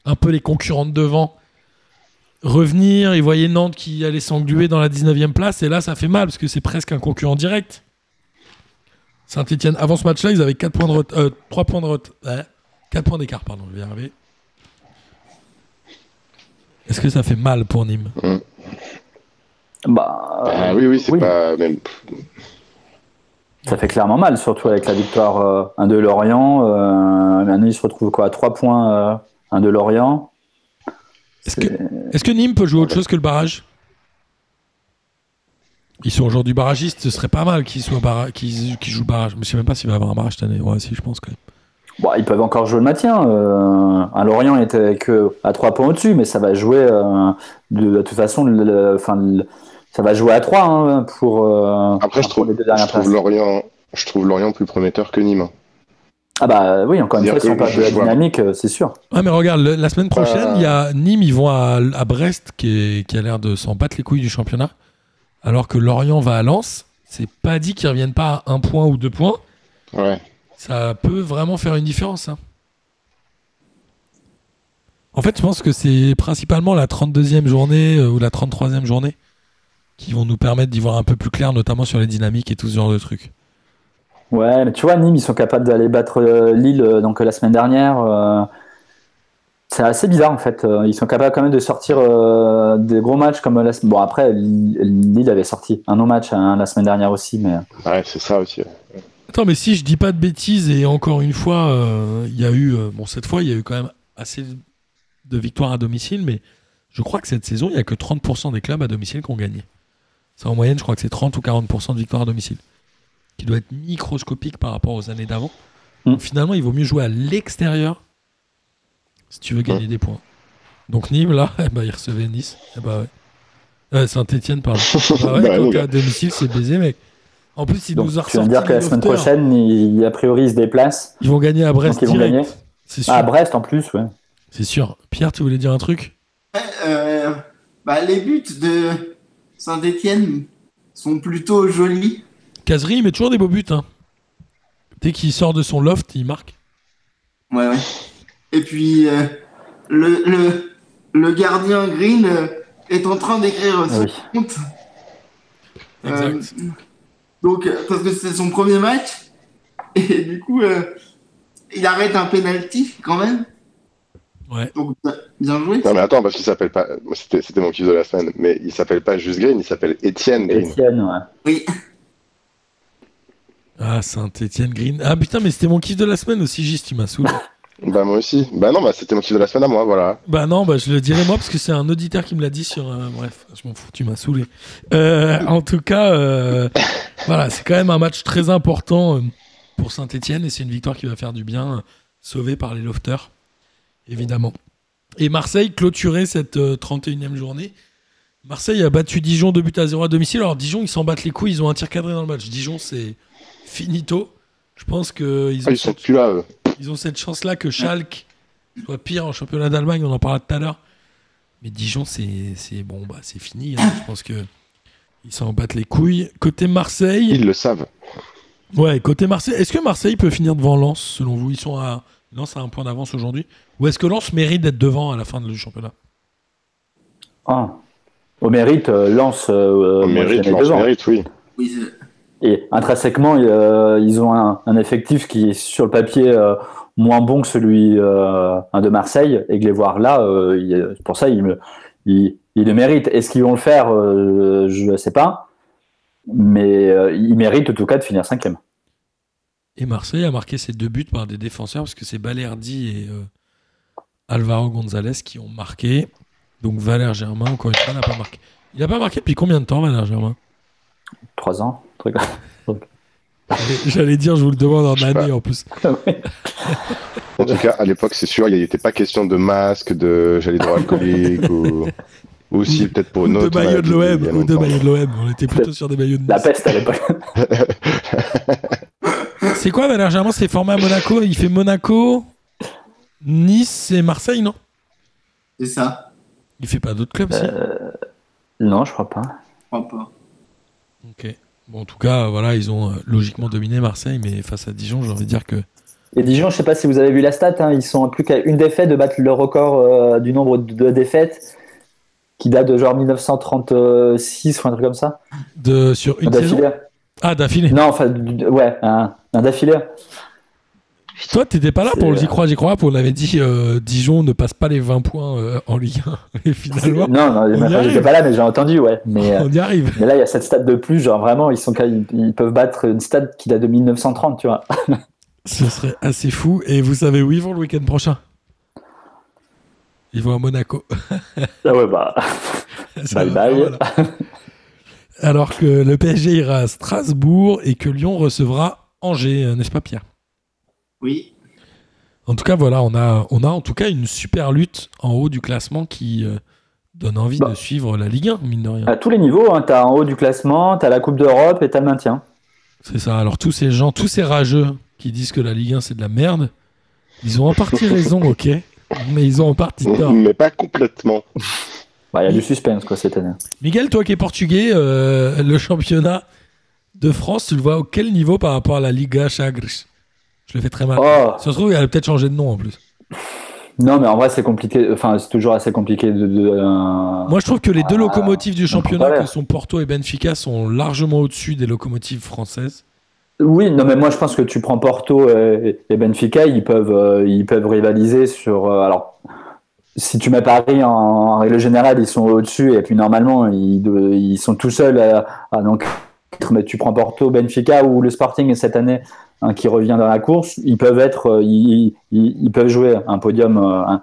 un peu les concurrents de devant revenir. Ils voyaient Nantes qui allait s'engluer dans la 19e place. Et là, ça fait mal, parce que c'est presque un concurrent direct. Saint-Etienne, avant ce match-là, ils avaient 4 points de euh, 3 points de ret- ouais, 4 points d'écart, pardon, je vais y arriver. Est-ce que ça fait mal pour Nîmes? Bah, Ah oui, oui, c'est oui. pas même. ça fait clairement mal, surtout avec la victoire euh, 1 de Lorient. Euh, maintenant, ils se retrouvent quoi, à 3 points euh, 1 de Lorient. Est-ce que, Nîmes peut jouer autre chose que le barrage? Ils sont aujourd'hui barragistes, ce serait pas mal qu'ils soient barra- qu'ils qu'ils jouent le barrage. Je sais même pas s'il va y avoir un barrage cette année. Ouais, si, je pense quand même. Bon, ils peuvent encore jouer le maintien. Euh, un Lorient était que à 3 points au-dessus, mais ça va jouer euh, de, de toute façon. le- le- enfin, le- ça va jouer à 3 hein, pour, euh, Après, je trouve, les deux je dernières trouve places. Lorient, je trouve Lorient plus prometteur que Nîmes. hein. Ah bah oui, encore une fois, que parle de la dynamique, euh, c'est sûr. Ouais, mais regarde, le- la semaine prochaine, Euh. il y a Nîmes, ils vont à, à Brest, qui, est- qui a l'air de s'en battre les couilles du championnat, alors que Lorient va à Lens. C'est pas dit qu'ils reviennent pas à un point ou deux points. Ouais. Ça peut vraiment faire une différence. hein. En fait, je pense que c'est principalement la 32e journée euh, ou la 33e journée qui vont nous permettre d'y voir un peu plus clair, notamment sur les dynamiques et tout ce genre de trucs. Ouais, mais tu vois, Nîmes, ils sont capables d'aller battre euh, Lille euh, donc, euh, la semaine dernière. euh, c'est assez bizarre en fait. Euh, Ils sont capables quand même de sortir euh, des gros matchs comme la semaine. Bon, après, Lille Lille avait sorti un non-match hein, la semaine dernière aussi, mais Ouais, c'est ça aussi. Attends, mais si je dis pas de bêtises, et encore une fois, euh, il y a eu, euh, bon, cette fois, il y a eu quand même assez de victoires à domicile, mais je crois que cette saison, il y a que 30% des clubs à domicile qui ont gagné. Ça, en moyenne, je crois que c'est 30 ou 40% de victoires à domicile, qui doit être microscopique par rapport aux années d'avant. Mm. Donc, finalement, il vaut mieux jouer à l'extérieur si tu veux gagner des points. Donc Nîmes, là, eh ben, il recevait Nice. Eh ben, ouais. Euh, Saint-Etienne, pardon. Bah ouais, Bah, bah. à domicile, c'est baisé, mec. En plus, il donc nous tu de dire que la semaine prochaine, ils, a priori, ils se déplacent. Ils vont gagner à Brest Donc, ils vont direct. gagner. C'est sûr. Ah, à Brest en plus, ouais. C'est sûr. Pierre, tu voulais dire un truc? Euh, bah, les buts de Saint-Etienne sont plutôt jolis. Casery, il met toujours des beaux buts. hein. Dès qu'il sort de son loft, il marque. Ouais, ouais. Et puis, euh, le, le, le gardien Green euh, est en train d'écrire son Oui. compte. Euh, Exact. Donc, euh, parce que c'est son premier match. Et du coup, euh, il arrête un penalty quand même. Ouais. Donc, bien- joué. Non mais attends, parce qu'il s'appelle pas. C'était c'était mon kiff de la semaine, mais il s'appelle pas juste Green, il s'appelle Étienne Green. Etienne, ouais. Oui. Ah, Saint-Etienne Green. Ah putain, mais c'était mon kiff de la semaine aussi, Gis, tu m'as saoulé. Bah moi aussi. Bah non, bah c'était mon kiff de la semaine à moi, voilà. bah non, bah je le dirai moi parce que c'est un auditeur qui me l'a dit sur. euh, bref, je m'en fous, tu m'as saoulé. Euh, en tout cas, euh, voilà, c'est quand même un match très important pour Saint-Etienne et c'est une victoire qui va faire du bien, sauvée par les lofters, évidemment. Et Marseille clôturait cette euh, 31e journée. Marseille a battu Dijon 2 buts à 0 à domicile. Alors Dijon, ils s'en battent les couilles, ils ont un tir cadré dans le match. Dijon, c'est finito. Je pense qu'ils ont, Ah, ils sont plus là, eux. Ils ont cette chance-là que Schalke soit pire en championnat d'Allemagne, on en parlera tout à l'heure. Mais Dijon, c'est bon, bah, c'est fini. hein. Je pense que ils s'en battent les couilles. Côté Marseille, Ils le savent. ouais, côté Marseille, est-ce que Marseille peut finir devant Lens selon vous? Ils sont à Lens a un point d'avance aujourd'hui. Ou est-ce que Lens mérite d'être devant à la fin du championnat? Ah. Au mérite, euh, Lens. euh, On moi, je mérite, devant. mérite, oui. Oui, c'est- Et intrinsèquement, euh, ils ont un, un effectif qui est sur le papier euh, moins bon que celui euh, de Marseille, et que les voir là, pour ça, ils, me- ils, ils le méritent. Est-ce qu'ils vont le faire? Je ne sais pas. Mais ils méritent en tout cas de finir cinquième. Et Marseille a marqué ses deux buts par des défenseurs parce que c'est Balerdi et euh, Alvaro Gonzalez qui ont marqué. Donc Valère Germain, encore une fois, n'a pas marqué. Il n'a pas marqué depuis combien de temps, Valère Germain? Trois ans. Truc. J'allais- J'allais dire, je vous le demande en année pas. en plus. En tout cas, à l'époque, c'est sûr, il n'était pas question de masque, de gel hydroalcoolique ou, ou aussi peut-être pour Ou une de autre. maillot de l'OM. Ou de maillot de l'OM. On était plutôt sur des maillots de La peste à l'époque. C'est quoi Valère Germain C'est formé à Monaco? Il fait Monaco, Nice et Marseille, non? C'est ça. Il fait pas d'autres clubs, si? Non, je crois pas. Je crois pas. Ok. Bon, en tout cas, voilà, ils ont euh, logiquement dominé Marseille, mais face à Dijon, j'ai envie de dire que. Et Dijon, je sais pas si vous avez vu la stat, hein, ils sont plus qu'à une défaite de battre le record euh, du nombre de défaites qui date de genre 1936 ou un truc comme ça. De, sur une saison? Ah, d'affilée. Non, enfin, ouais, un, un d'affilée. Toi, t'étais pas là pour le J'y crois, j'y crois pas. On avait dit euh, Dijon ne passe pas les 20 points euh, en Ligue 1. Et finalement, Non, non, j'étais pas là, mais j'ai entendu, ouais. Mais, on y arrive. mais là, il y a cette stat de plus, genre vraiment, ils, sont, ils, ils peuvent battre une stat qui date de 1930, tu vois. Ce serait assez fou. Et vous savez où ils vont le week-end prochain? Ils vont à Monaco. Ah ouais, bah. Ça Bye bye. mal. Alors que le PSG ira à Strasbourg et que Lyon recevra Angers, n'est-ce pas Pierre? Oui. En tout cas, voilà, on a, on a en tout cas une super lutte en haut du classement qui euh, donne envie Bah. de suivre la Ligue 1, mine de rien. À tous les niveaux, hein, t'as en haut du classement, t'as la Coupe d'Europe et t'as le maintien. C'est ça. Alors tous ces gens, tous ces rageux qui disent que la Ligue 1 c'est de la merde, ils ont en partie raison, ok, mais ils ont en partie tort. Mais pas complètement. Bah, Il y a du suspense, quoi, cette année. Miguel, toi qui es portugais, euh, le championnat de France, tu le vois au quel niveau par rapport à la Liga Chagres? Je le fais très mal. Oh, Ça se trouve, il a peut-être changé de nom en plus. non, mais en vrai, c'est compliqué. Enfin, c'est toujours assez compliqué de. de, euh, Moi, je trouve que les deux Ah, locomotives du championnat, que sont Porto et Benfica, sont largement au-dessus des locomotives françaises. Oui, non, mais moi je pense que tu prends Porto et, et Benfica, ils peuvent, euh, ils peuvent rivaliser sur. euh, alors, si tu mets Paris en, en règle générale, ils sont au-dessus et puis normalement ils, ils sont tout seuls à, à donc. Mais tu prends Porto, Benfica ou le Sporting cette année hein, qui revient dans la course, ils peuvent être, euh, ils, ils- ils peuvent jouer un podium, euh, un,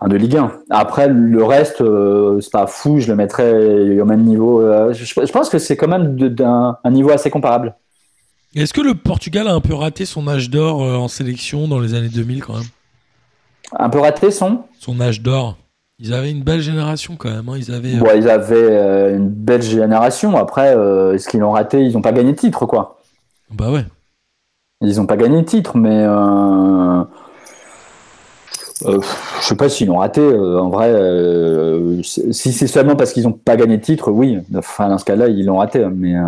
un de Ligue 1. Après le reste, euh, c'est pas fou, je le mettrais au même niveau. je, je pense que c'est quand même d'un un niveau assez comparable. Est-ce que le Portugal a un peu raté son âge d'or en sélection dans les années 2000 quand même? Un peu raté son? Son âge d'or Ils avaient une belle génération quand même. hein. Ils avaient. Bon, ils avaient une belle génération. Après, euh, est-ce qu'ils l'ont raté? Ils n'ont pas gagné de titre, quoi. Bah ouais. Ils n'ont pas gagné de titre, mais euh, euh, je sais pas s'ils l'ont raté. euh, en vrai, euh, si c'est seulement parce qu'ils n'ont pas gagné de titre, oui. Enfin, dans ce cas-là, ils l'ont raté. Mais euh,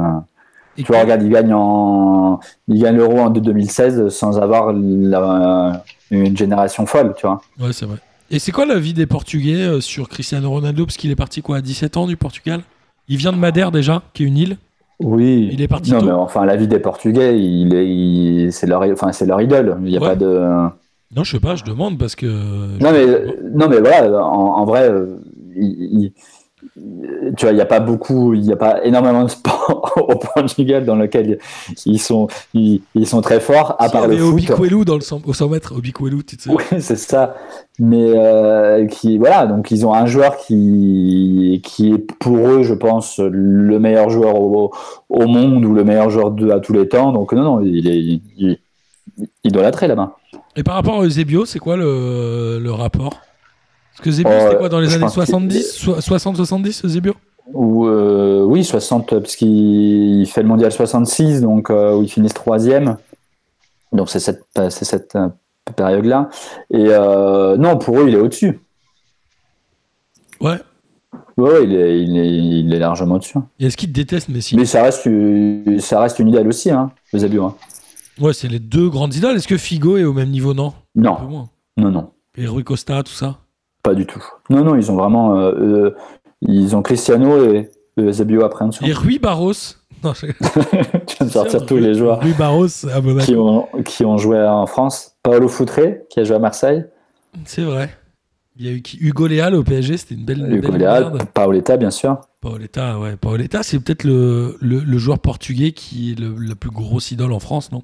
Et tu vois, regarde, ils gagnent en, ils gagnent l'Euro en 2016 sans avoir la- une génération folle, tu vois. Ouais, c'est vrai. Et c'est quoi la vie des Portugais sur Cristiano Ronaldo? Parce qu'il est parti quoi à 17 ans du Portugal? Il vient de Madère déjà, qui est une île. Oui. Il est parti Non, tôt. mais enfin, la vie des Portugais, il est, il- c'est leur, enfin, c'est leur idole. Il n'y a Ouais. pas de. Non, je sais pas, je demande parce que. Non mais, non mais voilà, en, en vrai, euh, ils, ils- tu vois, il n'y a pas beaucoup, il n'y a pas énormément de sport au Portugal dans lequel ils sont, ils, ils sont très forts, à Si, part le foot. Obikwelu dans le 100, au 100 mètres, Obikwelu, tu sais. Oui, c'est ça. Mais euh, qui, voilà, donc ils ont un joueur qui, qui est pour eux, je pense, le meilleur joueur au, au monde ou le meilleur joueur de, à tous les temps. Donc non, non, il est il, il, idolâtré là-bas. Et par rapport à Eusebio, c'est quoi le, le rapport? Parce que Eusebio, Oh, c'était quoi dans les années pense qu'il- 70 60-70, Eusebio Ou euh, oui, 60, parce qu'il il fait le mondial 66, donc euh, où ils finissent troisième. Donc c'est cette, euh, période-là. Et euh, non, pour eux, il est au-dessus. Ouais. Ouais, il est, il est, il est largement au-dessus. Et est-ce qu'il déteste Messi? Mais ça reste, ça reste une idole aussi, hein, hein. Ouais, c'est les deux grandes idoles. Est-ce que Figo est au même niveau? Non. Un peu Non, moins. non, non, Et Rui Costa, tout ça? Pas du tout. Non, non, ils ont vraiment, euh, euh, ils ont Cristiano et Eusebio après en dessous. Et Rui Barros Non, je... tu viens de sortir tous les joueurs Rui Barros à Monaco. qui ont, qui ont joué en France. Paolo Foutré, qui a joué à Marseille. C'est vrai. Il y a eu qui? Hugo Léal au PSG, c'était une belle, Hugo belle Léal, merde. Paoletta, bien sûr. Paoletta, ouais. Paoletta, c'est peut-être le, le, le joueur portugais qui est le, la plus grosse idole en France, non?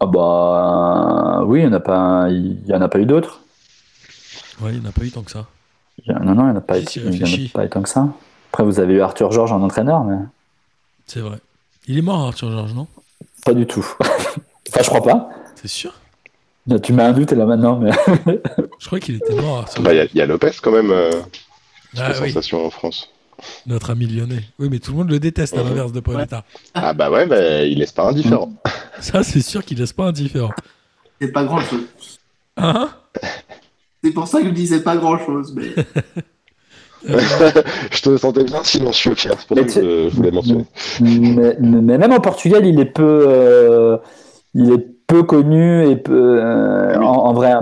Ah bah oui, il n'y en a pas, il y en a pas eu d'autres. Ouais, il n'y en a pas eu tant que ça. Non, non, il n'y en a pas, Si, eu- si, il en a pas eu tant que ça. Après, vous avez eu Arthur Georges en entraîneur, mais C'est vrai. Il est mort, Arthur Georges, non? Pas du tout. enfin, je crois pas. C'est sûr? Là, Tu mets un doute là maintenant, mais Je crois qu'il était mort, Arthur Bah, il y a- il y, a Lopez quand même, euh, Ah oui, sensation en France. notre ami lyonnais. Oui, mais tout le monde le déteste à Mhm. l'inverse de Paoletta. Ah bah ouais, bah, il laisse pas indifférent. Ça, c'est sûr qu'il laisse pas indifférent. C'est pas grand chose. Hein? C'est pour ça que je disais pas grand chose. Mais... je te sentais bien silencieux, Pierre. C'est pour Mais ça que je, je voulais mentionner. mais, mais même en Portugal, il est peu, euh, il est peu connu et peu, euh, Oui. en, en vrai.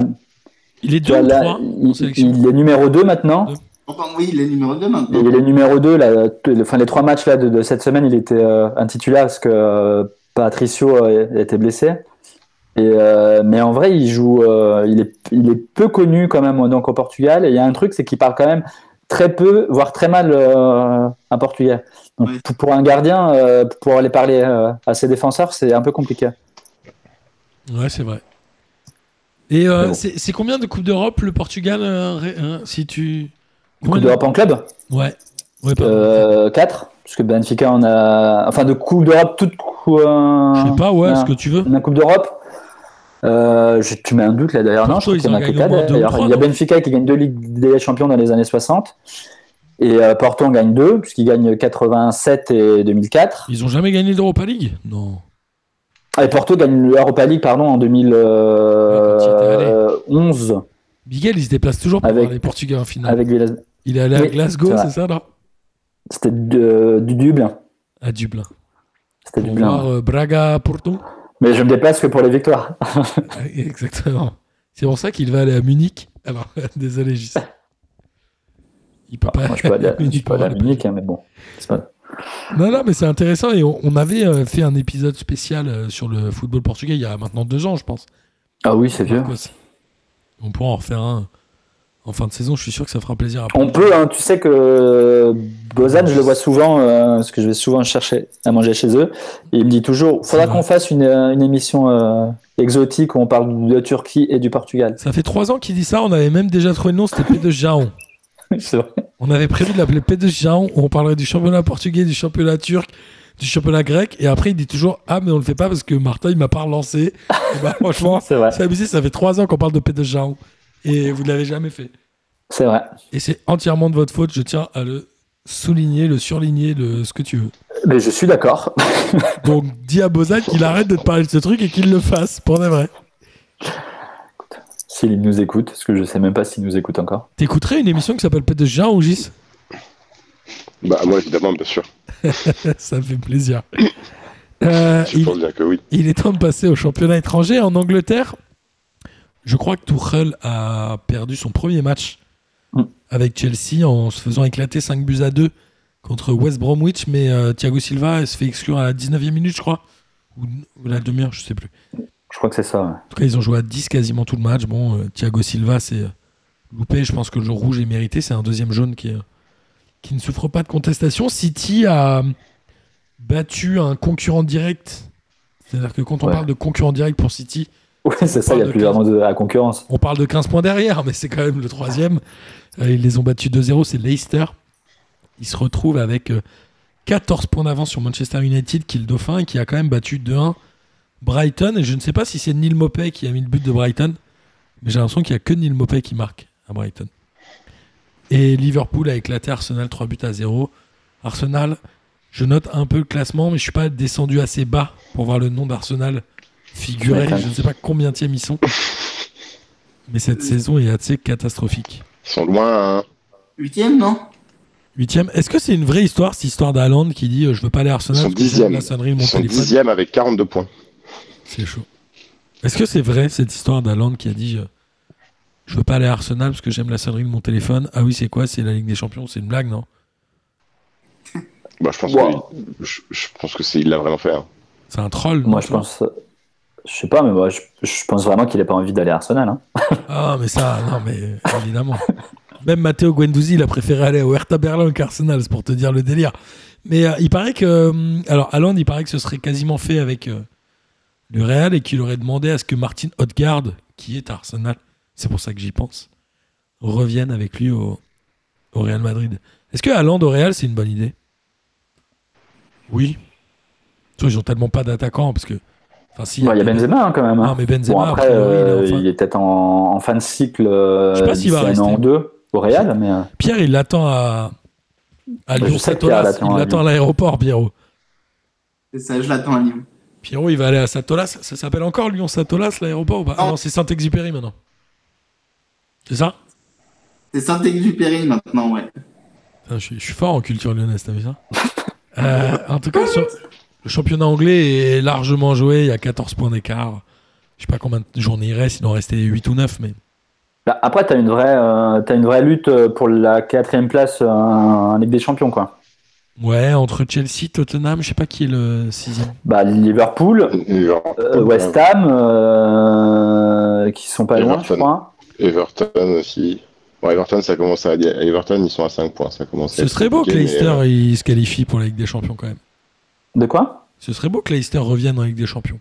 Il est tu deux vois, ou là, trois en il, sélection. il est numéro 2 maintenant. Deux. Enfin, oui, il est numéro 2 maintenant. Il est numéro 2, là, t- enfin, les trois matchs là, de, de cette semaine, il était euh, un titulaire parce que euh, Patricio euh, était blessé. Et, euh, mais en vrai, il joue, euh, il, est, il est peu connu quand même donc, au Portugal. Et il y a un truc, c'est qu'il parle quand même très peu, voire très mal euh, un portugais. Donc, Oui. pour, un gardien, euh, pour aller parler euh, à ses défenseurs, c'est un peu compliqué. Ouais, c'est vrai. Et euh, bon. c'est combien de Coupes d'Europe le Portugal hein, Si tu. Coupe d'Europe en club? Ouais. Ouais, pardon. euh, 4, parce que Benfica en a. Enfin, de Coupe d'Europe, toute. cou- euh, Je sais pas, ouais, ce que tu veux. La Coupe d'Europe euh, je- Tu mets un doute là d'ailleurs. Non, Porto, je crois qu'il y en a en que gagnent au 4 moins deux ou d'ailleurs. trois, Il y a Benfica qui gagne deux Ligues des Champions dans les années 60. Et euh, Porto en gagne deux, puisqu'ils gagnent 87 et 2004. Ils ont jamais gagné l'Europa League? Non. Ah, et Porto gagne l'Europa League pardon, en Ouais, quand il était 2011 Miguel, il se déplace toujours pour Avec- voir les Portugais en finale. avec Il est allé à Oui, Glasgow, c'est ça, là C'était du Dublin. À Dublin. C'était Dublin. voir euh, Braga-Porto. Mais je me déplace que pour les victoires. Exactement. C'est pour ça qu'il va aller à Munich. Alors, désolé, Gis. Il peut pas Moi, je peux aller à, Munich peux aller à Munich, hein, mais bon. pas- Non, non, mais c'est intéressant. Et on, on avait euh, fait un épisode spécial euh, sur le football portugais il y a maintenant deux ans, je pense. Ah oui, c'est vieux. On pourra en refaire un en fin de saison. Je suis sûr que ça fera plaisir à On peut, hein, tu sais que Bozan, je le vois souvent, euh, parce que je vais souvent chercher à manger chez eux, et il me dit toujours, faudra qu'on fasse une, euh, une émission euh, exotique où on parle de Turquie et du Portugal. Ça fait trois ans qu'il dit ça. On avait même déjà trouvé le nom. C'était P de Jaon. C'est vrai. On avait prévu de l'appeler P de Jaon. Où on parlerait du championnat portugais, du championnat turc, du championnat grec. Et après, il dit toujours Ah, mais on le fait pas parce que Martin, il m'a pas relancé. Bah, franchement, C'est vrai. c'est abusé. Ça fait trois ans qu'on parle de P de Jaon. Et vous ne l'avez jamais fait. C'est vrai. Et c'est entièrement de votre faute. Je tiens à le souligner, le surligner, le, ce que tu veux. Mais je suis d'accord. Donc, dis à Bozan qu'il arrête de te parler de ce truc et qu'il le fasse, pour de vrai. S'il nous écoute, parce que je sais même pas s'il nous écoute encore. T'écouterais une émission qui s'appelle P de Jaon ou Gis? Bah, moi, évidemment, bien sûr. Ça me fait plaisir. Euh, Je il, pense dire que oui. il est temps de passer au championnat étranger. En Angleterre, je crois que Tuchel a perdu son premier match Mm. avec Chelsea en se faisant éclater 5 buts à 2 contre West Bromwich, mais euh, Thiago Silva il se fait exclure à la 19e minute, je crois, ou, ou la demi-heure, je sais plus. Je crois que c'est ça. ouais. En tout cas, ils ont joué à 10 quasiment tout le match. Bon, euh, Thiago Silva, c'est euh, loupé. Je pense que le rouge est mérité. C'est un deuxième jaune qui, qui ne souffre pas de contestation. City a battu un concurrent direct. C'est-à-dire que quand on Ouais. parle de concurrent direct pour City, Oui, c'est ça, il y a plus 15. vraiment de la concurrence. on parle de 15 points derrière, mais c'est quand même le troisième. Euh, ils les ont battus 2-0, c'est Leicester. Ils se retrouvent avec euh, 14 points d'avance sur Manchester United, qui est le dauphin, et qui a quand même battu 2-1 Brighton. Et je ne sais pas si c'est Neil Mopey qui a mis le but de Brighton, mais j'ai l'impression qu'il n'y a que Neil Mopey qui marque à Brighton. Et Liverpool a éclaté Arsenal 3 buts à 0. Arsenal, je note un peu le classement, mais je suis pas descendu assez bas pour voir le nom d'Arsenal figurer. m'étonnes. Je ne sais pas combien ils sont. Mais cette saison est assez catastrophique. Ils sont loin, hein. Huitième, non? Huitième. Est-ce que c'est une vraie histoire, cette histoire d'Haaland qui dit euh, je veux pas aller à Arsenal Ils sont parce que j'aime dixième. la sonnerie de mon Ils sont téléphone? dixième avec 42 points. C'est chaud. Est-ce que c'est vrai cette histoire d'Haaland qui a dit euh, je veux pas aller à Arsenal parce que j'aime la sonnerie de mon téléphone? Ah oui, c'est quoi? C'est la Ligue des Champions? C'est une blague, non? Bah, je pense Wow. que, je, je pense que c'est, il l'a vraiment fait. hein. C'est un troll Moi, je pense. Je sais pas, mais moi, je, je pense vraiment qu'il a pas envie d'aller à Arsenal. Hein. Ah, mais ça, non, mais évidemment. Même Matteo Guendouzi, il a préféré aller au Hertha Berlin qu'Arsenal, c'est pour te dire le délire. Mais euh, il paraît que. hum, Alors, Haaland, il paraît que ce serait quasiment fait avec euh, le Real et qu'il aurait demandé à ce que Martin Odegaard, qui est à Arsenal, c'est pour ça que j'y pense, revienne avec lui au, au Real Madrid. Est-ce que Haaland au Real, c'est une bonne idée? Oui. Ils ont tellement pas d'attaquants parce que. Enfin, si, Bon, Il y a Benzema hein, quand même. hein. Non, mais Benzema, bon, après, priori, il est euh, enfin- il est peut-être en, en fin de cycle euh, Je sais pas s'il va d'ici un an rester. ou deux au Real, mais euh, Pierre, il l'attend à, à Lyon Satolas. Il l'attend à l'aéroport, Pierrot. C'est ça, je l'attends à Lyon. Pierrot, il va aller à Satolas. Ça s'appelle encore Lyon Satolas, l'aéroport ou pas? Ah Non. non, c'est Saint-Exupéry maintenant. C'est ça? C'est Saint-Exupéry maintenant, ouais. Putain, je, suis, je suis fort en culture lyonnaise, t'as vu ça? Euh, En tout cas, sur- le championnat anglais est largement joué. Il y a 14 points d'écart. Je sais pas combien de journées il reste. Il en restait 8 ou 9, mais bah, après, tu as, une vraie, euh, t'as une vraie lutte euh, pour la quatrième place euh, en Ligue des Champions. Quoi. ouais, entre Chelsea, Tottenham, je sais pas qui est le sixième. Bah, Liverpool, Liverpool, euh, West Ham, euh, qui sont pas loin, je crois. Everton aussi. Bon, Everton, ça commence à. Everton, ils sont à 5 points. Ça commence à Ce serait beau que mais, Leicester euh, il se qualifie pour la Ligue des Champions quand même. De quoi? Ce serait beau que Leicester revienne en Ligue des Champions.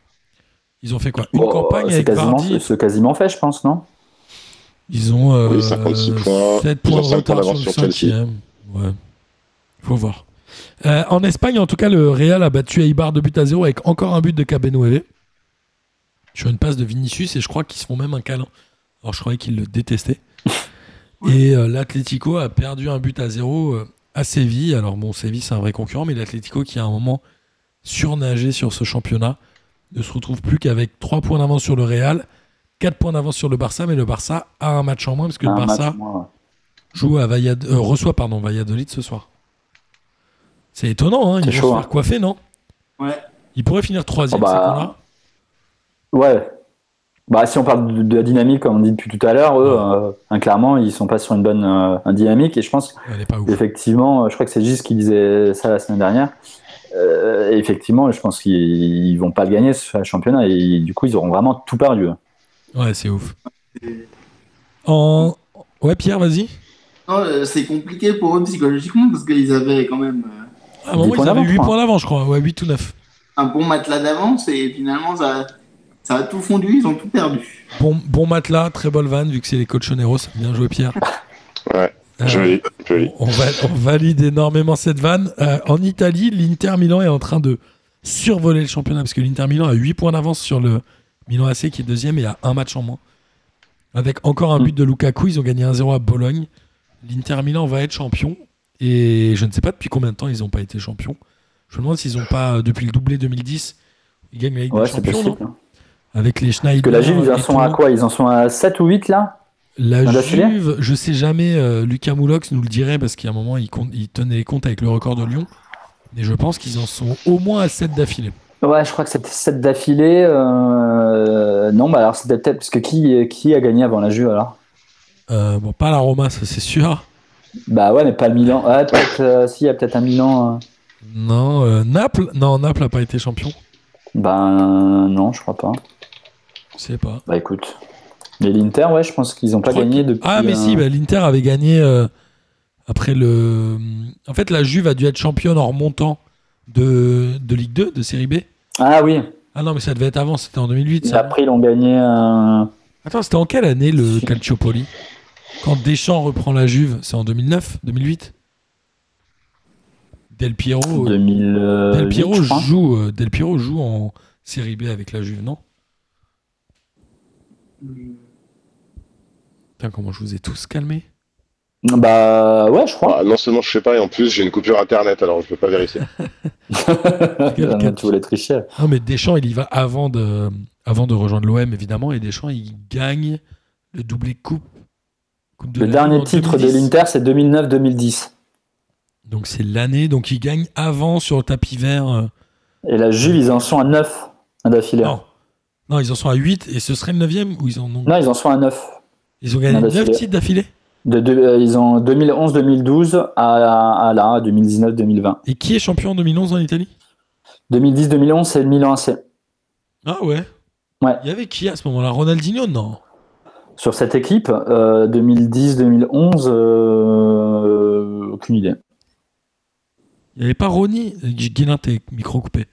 Ils ont fait quoi? Une Oh, campagne c'est avec quasiment, Vardy? c'est quasiment fait, je pense, non? Ils ont euh, Oui, 56 points. 7 Ils points de 5 retard sur le cinquième. Ouais. Faut voir. Euh, en Espagne, en tout cas, le Real a battu Eibar de but à 0 avec encore un but de Cabenueve. Sur une passe de Vinicius et je crois qu'ils se font même un câlin. Alors je croyais qu'ils le détestaient. Et euh, l'Atlético a perdu un but à 0 euh, à Séville. Alors bon, Séville c'est un vrai concurrent, mais l'Atlético qui a un moment surnagé sur ce championnat ne se retrouve plus qu'avec 3 points d'avance sur le Real, 4 points d'avance sur le Barça, mais le Barça a un match en moins parce que le Barça joue à Valladolid, euh, reçoit pardon, Valladolid ce soir. C'est étonnant, hein, ils vont chaud, se hein. faire coiffer, non? Ouais. Ils pourraient finir troisième, Oh, bah, ces cons-là. Ouais. Bah, si on parle de, de la dynamique, comme on dit depuis tout à l'heure, eux, euh, hein, clairement, ils sont pas sur une bonne euh, dynamique. Et je pense Elle est pas ouf. effectivement, je crois que c'est Gis qui disait ça la semaine dernière. Euh, effectivement, je pense qu'ils ils vont pas le gagner ce championnat et du coup, ils auront vraiment tout perdu. Ouais, c'est ouf. En... Ouais, Pierre, vas-y. Euh, c'est compliqué pour eux psychologiquement parce qu'ils avaient quand même euh, points ils avaient d'avance, 8 je crois. points d'avance, je crois. Ouais, 8 ou 9. un bon matelas d'avance et finalement ça, ça a tout fondu, ils ont tout perdu. Bon, bon matelas, très bonne vanne, vu que c'est les Cochoneros. Bien joué, Pierre. Euh, joli, joli. On, va- on valide énormément cette vanne. Euh, en Italie, l'Inter Milan est en train de survoler le championnat parce que l'Inter Milan a 8 points d'avance sur le Milan AC qui est deuxième et a un match en moins. Avec encore un but de Lukaku, ils ont gagné 1-0 à Bologne. L'Inter Milan va être champion et je ne sais pas depuis combien de temps ils n'ont pas été champions. Je me demande s'ils n'ont pas, depuis le doublé 2010, ils gagnent la Ligue Ouais, des Champions, possible. non? Avec les Schneider. Parce que la ils en sont à quoi? Ils en sont à 7 ou 8 là? La Juve, je sais jamais, euh, Lucas Moulox nous le dirait parce qu'à un moment il, compte- il tenait les comptes avec le record de Lyon. Mais je pense qu'ils en sont au moins à 7 d'affilée. Ouais, je crois que c'était 7 d'affilée. euh, Non, bah alors c'était peut-être. Parce que qui, qui a gagné avant la Juve alors? Euh, bon, pas la Roma, ça c'est sûr. Bah ouais, mais pas le Milan. Ouais, peut-être. euh, si, il y a peut-être un Milan. euh. Non, euh, Naples, non, Naples n'a pas été champion. Ben non, je crois pas. Je sais pas. Bah écoute. Et l'Inter, ouais, je pense qu'ils n'ont pas gagné depuis. Ah, mais euh, si, bah, l'Inter avait gagné euh, après le. En fait, la Juve a dû être championne en remontant de, de Ligue 2, de Série B. Ah oui. Ah non, mais ça devait être avant, c'était en 2008. Et Ça. après, ils ont gagné. euh, Attends, c'était en quelle année le Calciopoli? Quand Deschamps reprend la Juve, c'est en 2009 2008 Del Piero, 2008. Del Piero joue, euh, Del Piero joue en Série B avec la Juve, non? Putain, comment je vous ai tous calmés Bah ouais, je crois. Ah, non seulement je sais pas, et en plus j'ai une coupure internet, alors je peux pas vérifier. tu voulais tricher. Non, mais Deschamps, il y va avant de, avant de rejoindre l'OM, évidemment, et Deschamps, il gagne le doublé coupe. coupe de Le dernier titre de 2010. l'Inter, c'est 2009-2010. Donc c'est l'année, donc il gagne avant sur le tapis vert. euh, Et la Juve, ils en sont à 9 d'affilée. Non. Non, ils en sont à 8 et ce serait le 9 ou ils en ont? Non, ils en sont à 9. Ils ont gagné Non, 9 d'affilée. titres d'affilée. De, de- euh, ils ont 2011-2012 à, à là, 2019-2020. Et qui est champion en 2011 en Italie? 2010-2011, c'est le Milan AC. Ah ouais Ouais. Il y avait qui à ce moment-là? Ronaldinho Non? Sur cette équipe, euh, 2010-2011, euh, aucune idée. Il n'y avait pas Ronny Guilin, t'es micro coupé.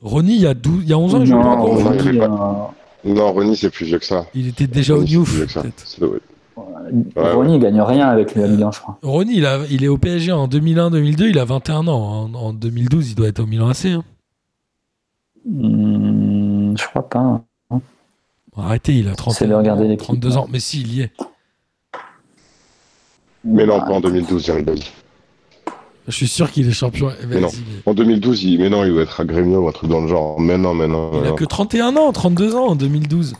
Ronny, il y a, 12, il y a 11 ans, il jouait pas encore au non, il Ronny c'est plus vieux que ça. Il était déjà au Ronny, c'est New plus vieux que ça. peut-être. Ça doit être- euh, Ronny, il gagne rien avec le Milan, je crois. Ronny, il, a- il est au PSG en 2001-2002, il a 21 ans. En, en 2012, il doit être au Milan AC. hein. Hmm, je crois pas. Arrêtez, il a 30 C'est de regarder l'équipe. 32 ans. Mais si, il y est. Mais non, Ah, pas en 2012, Jerry Boy. Je suis sûr qu'il est champion. Eh, Mais non. En 2012, il... mais non, il doit être à Grêmio ou un truc dans le genre. Mais non, mais non. Il mais a non. que 31 ans, 32 ans en 2012.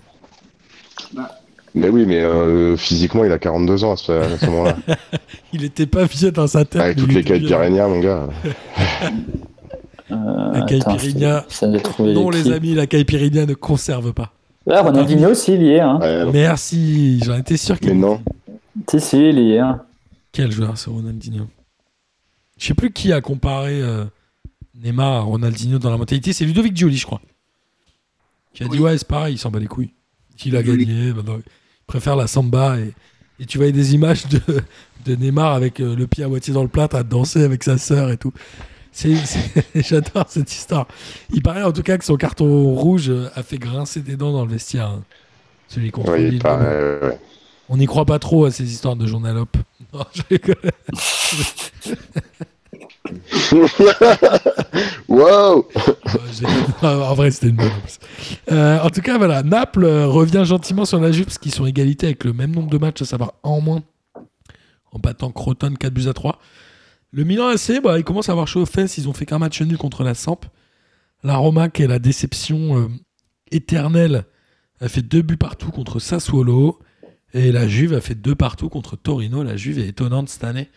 Mais oui, mais euh, physiquement, il a 42 ans à ce, moment-là. Il était pas vieux dans sa tête. Avec mais toutes les était vieux. caipirinhas, mon gars. Euh, La de trouver Non, les amis, la caipirinha ne conserve pas. Ah, Ronaldinho aussi, il y est. Hein. Ouais. Merci, j'en étais sûr qu'il mais non. Si, si, il y est. Hein. Quel joueur ce Ronaldinho? Je sais plus qui a comparé euh, Neymar à Ronaldinho dans la mentalité. C'est Ludovic Gioli, je crois. Qui a dit ouais, c'est pareil, il s'en bat les couilles. Il a Gioli. gagné, maintenant, il préfère la samba. Et, et tu voyais des images de, de Neymar avec euh, le pied à moitié dans le plâtre à danser avec sa sœur et tout. C'est, c'est- J'adore cette histoire. Il paraît en tout cas que son carton rouge a fait grincer des dents dans le vestiaire. hein. Celui contre Oui, ouais. On n'y croit pas trop à ces histoires de journalope. Non, je rigole. wow en vrai, c'était une bonne. Euh, en tout cas, voilà, Naples euh, revient gentiment sur la parce qu'ils sont égalité avec le même nombre de matchs, à savoir un en moins, en battant Croton 4 buts à 3. Le Milan AC, bah, ils commencent à avoir chaud aux fesses. Ils ont fait qu'un match nul contre la Samp. La Roma, qui est la déception euh, éternelle, a fait deux buts partout contre Sassuolo. Et la Juve a fait deux partout contre Torino. La Juve est étonnante cette année.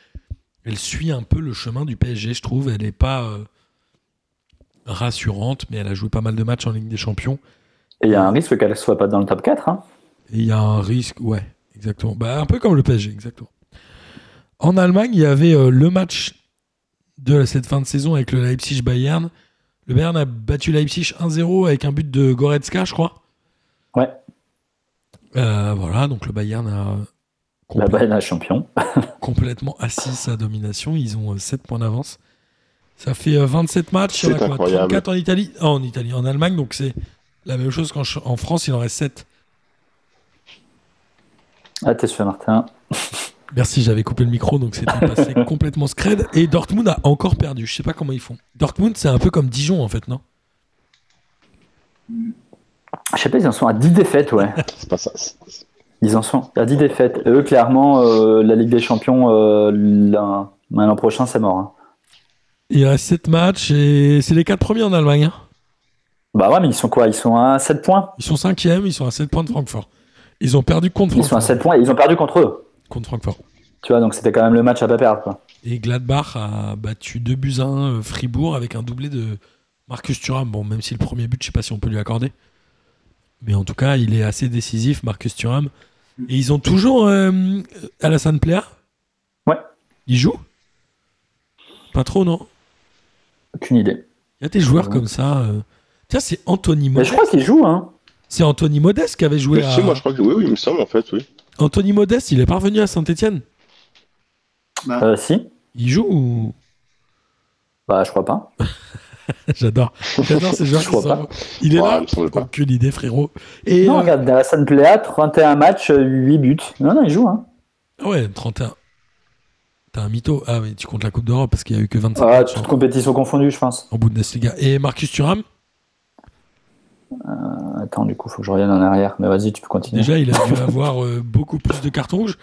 Elle suit un peu le chemin du PSG, je trouve. Elle n'est pas euh, rassurante, mais elle a joué pas mal de matchs en Ligue des Champions. Et il y a un risque qu'elle ne soit pas dans le top 4. Hein. Il y a un risque, ouais, exactement. Bah, un peu comme le PSG, exactement. En Allemagne, il y avait euh, le match de cette fin de saison avec le Leipzig-Bayern. Le Bayern a battu Leipzig 1-0 avec un but de Goretzka, je crois. Ouais, Euh, voilà, donc le Bayern a la balle est champion. complètement assis sa domination. Ils ont 7 points d'avance. Ça fait euh, 27 matchs. Il y en a C'est quoi incroyable. 34 en Italie. En Italie, en Allemagne, donc c'est la même chose qu'en en France, il en reste 7. Ah, t'es sûr, Martin. Merci, j'avais coupé le micro, donc c'était passé complètement scred. Et Dortmund a encore perdu. Je sais pas comment ils font. Dortmund, c'est un peu comme Dijon, en fait, non? Je sais pas, ils en sont à 10 défaites, ouais. C'est pas ça. Ils en sont à 10 défaites. Et eux, clairement, euh, la Ligue des Champions, euh, l'an prochain, c'est mort. hein. Il reste 7 matchs et c'est les 4 premiers en Allemagne. hein. Bah ouais, mais ils sont quoi? Ils sont à 7 points? Ils sont 5e, ils sont à 7 points de Francfort. Ils ont perdu contre Ils sont à Francfort. 7 points et ils ont perdu contre eux. Contre Francfort. Tu vois, donc c'était quand même le match à pas perdre. Quoi. Et Gladbach a battu 2 buts à 1 euh, Fribourg avec un doublé de Marcus Thuram. Bon, même si le premier but, je sais pas si on peut lui accorder. Mais en tout cas, il est assez décisif, Marcus Thuram. Et ils ont toujours euh, Alassane Plea? Ouais. Il joue? Pas trop, non? Aucune idée. Il y a des joueurs Ouais. comme ça. euh. Tiens, c'est Anthony Mais Modeste. je crois qu'ils jouent, hein. C'est Anthony Modeste qui avait joué Mais à. si, moi je crois que oui, oui, il me semble en fait, oui. Anthony Modeste, il est parvenu à Saint-Etienne. Bah, Euh, si Il joue ou. Bah, je crois pas. J'adore. J'adore ces joueurs Je crois sont- Il est Ouais, là il me semble pas. Aucune idée, frérot. Et. non, euh, regarde, Darassan Plea, 31 matchs, euh, 8 buts. Non, non, il joue. Hein. ah ouais, 31. T'as un mytho. Ah oui, tu comptes la Coupe d'Europe parce qu'il y a eu que 25 Ah, matchs toute en, compétition confondue, je pense. en Bundesliga. Et Marcus Thuram, Attends, du coup, faut que je revienne en arrière. Mais vas-y, tu peux continuer. déjà, il a dû avoir euh, beaucoup plus de cartons rouges.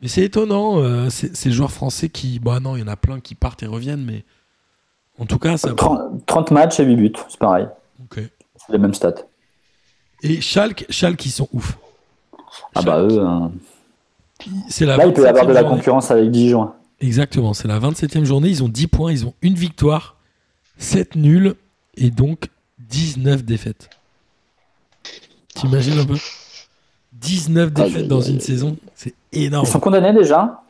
Mais c'est étonnant, euh, ces ces joueurs français qui. Bah non, il y en a plein qui partent et reviennent, mais. En tout cas, ça. 30, 30 matchs et 8 buts, c'est pareil. Ok. C'est les mêmes stats. Et Schalke, Schalke, ils sont ouf. Ah bah eux, C'est la là, il peut y avoir de la 27e journée. concurrence avec Dijon. Exactement, c'est la 27e journée. Ils ont 10 points, ils ont une victoire, 7 nuls et donc 19 défaites. T'imagines un peu? 19 Ah, défaites je- dans une saison, c'est énorme. Ils sont condamnés déjà?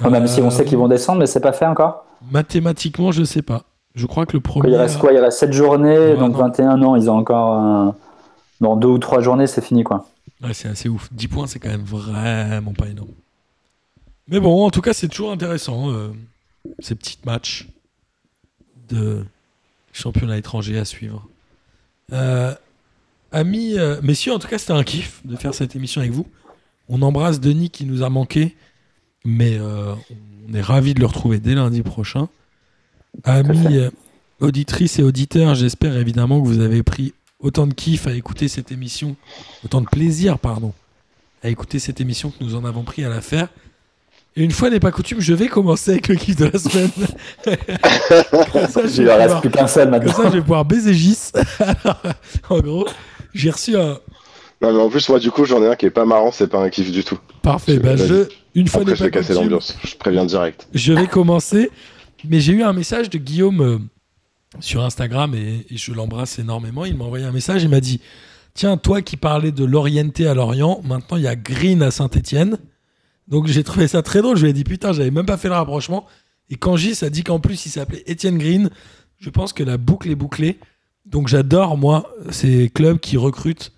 Même si on sait Euh, qu'ils vont descendre, mais c'est pas fait encore? Mathématiquement, je sais pas. Je crois que le premier. il reste quoi? Il reste 7 journées, Ouais, donc non. 21 ans, ils ont encore. Dans 2 ou 3 journées, c'est fini quoi. Ouais, c'est assez ouf. 10 points, c'est quand même vraiment pas énorme. Mais bon, en tout cas, c'est toujours intéressant, euh, ces petits matchs de championnat étranger à suivre. Euh, amis, euh, messieurs, en tout cas, c'était un kiff de faire cette émission avec vous. On embrasse Denis qui nous a manqué, mais on est ravis de le retrouver dès lundi prochain. Amis, euh, auditrices et auditeurs, j'espère évidemment que vous avez pris autant de kiff à écouter cette émission, autant de plaisir, pardon, à écouter cette émission que nous en avons pris à la faire. Et une fois n'est pas coutume, je vais commencer avec le kiff de la semaine. Comme ça, je Il reste pouvoir- plus qu'un seul comme maintenant. ça, je vais pouvoir baiser Gis. En gros, j'ai reçu un. Non, mais en plus, moi, du coup, j'en ai un qui est pas marrant, c'est pas un kiff du tout. Parfait. Je- Bah, je, une fois Après, je vais casser l'ambiance. Je préviens direct. je vais commencer. Mais j'ai eu un message de Guillaume euh, sur Instagram et, et je l'embrasse énormément. Il m'a envoyé un message. Il m'a dit Tiens, toi qui parlais de l'orienté à Lorient, maintenant il y a Green à Saint-Etienne. Donc j'ai trouvé ça très drôle. Je lui ai dit Putain, j'avais même pas fait le rapprochement. Et quand Gis a dit qu'en plus il s'appelait Etienne Green, je pense que la boucle est bouclée. Donc j'adore, moi, ces clubs qui recrutent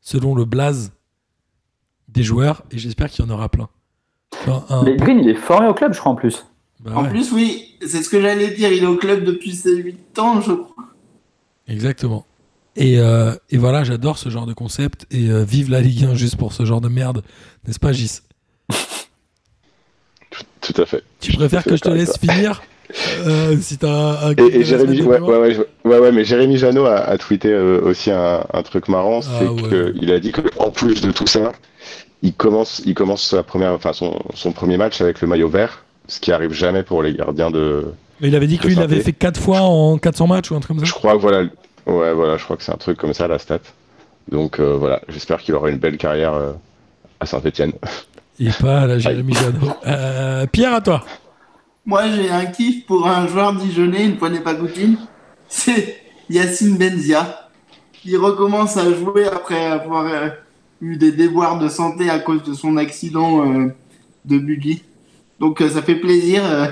selon le blaze des joueurs et j'espère qu'il y en aura plein. Un- Mais Green, il est formé au club, je crois, en plus. bah En ouais. plus, oui, c'est ce que j'allais dire. Il est au club depuis ses 8 ans, je crois. Exactement. Et, euh, et voilà, j'adore ce genre de concept. Et euh, vive la Ligue 1 juste pour ce genre de merde. N'est-ce pas, Gis? Tout à fait. Tu préfères que je te laisse finir euh, si t'as un. Et, et Jérémy, ouais, ouais, ouais, je- ouais, ouais, mais Jérémy Janot a, a tweeté euh, aussi un, un truc marrant, Ah c'est ouais. qu'il a dit qu'en plus de tout ça, il commence, il commence sa première, enfin son, son premier match avec le maillot vert, ce qui arrive jamais pour les gardiens de. Mais il avait dit que lui, il avait fait 4 fois en 400 matchs ou un truc comme Je ça. crois que voilà, ouais, voilà, je crois que c'est un truc comme ça la stat. Donc euh, voilà, j'espère qu'il aura une belle carrière euh, à Saint-Etienne. Et pas à la Jérémy. Euh, Pierre, à toi. Moi, j'ai un kiff pour un joueur dijonnais, une fois n'est pas coutume. C'est Yacine Benzia. Il recommence à jouer après avoir euh, eu des déboires de santé à cause de son accident euh, de buggy. Donc, euh, ça fait plaisir euh,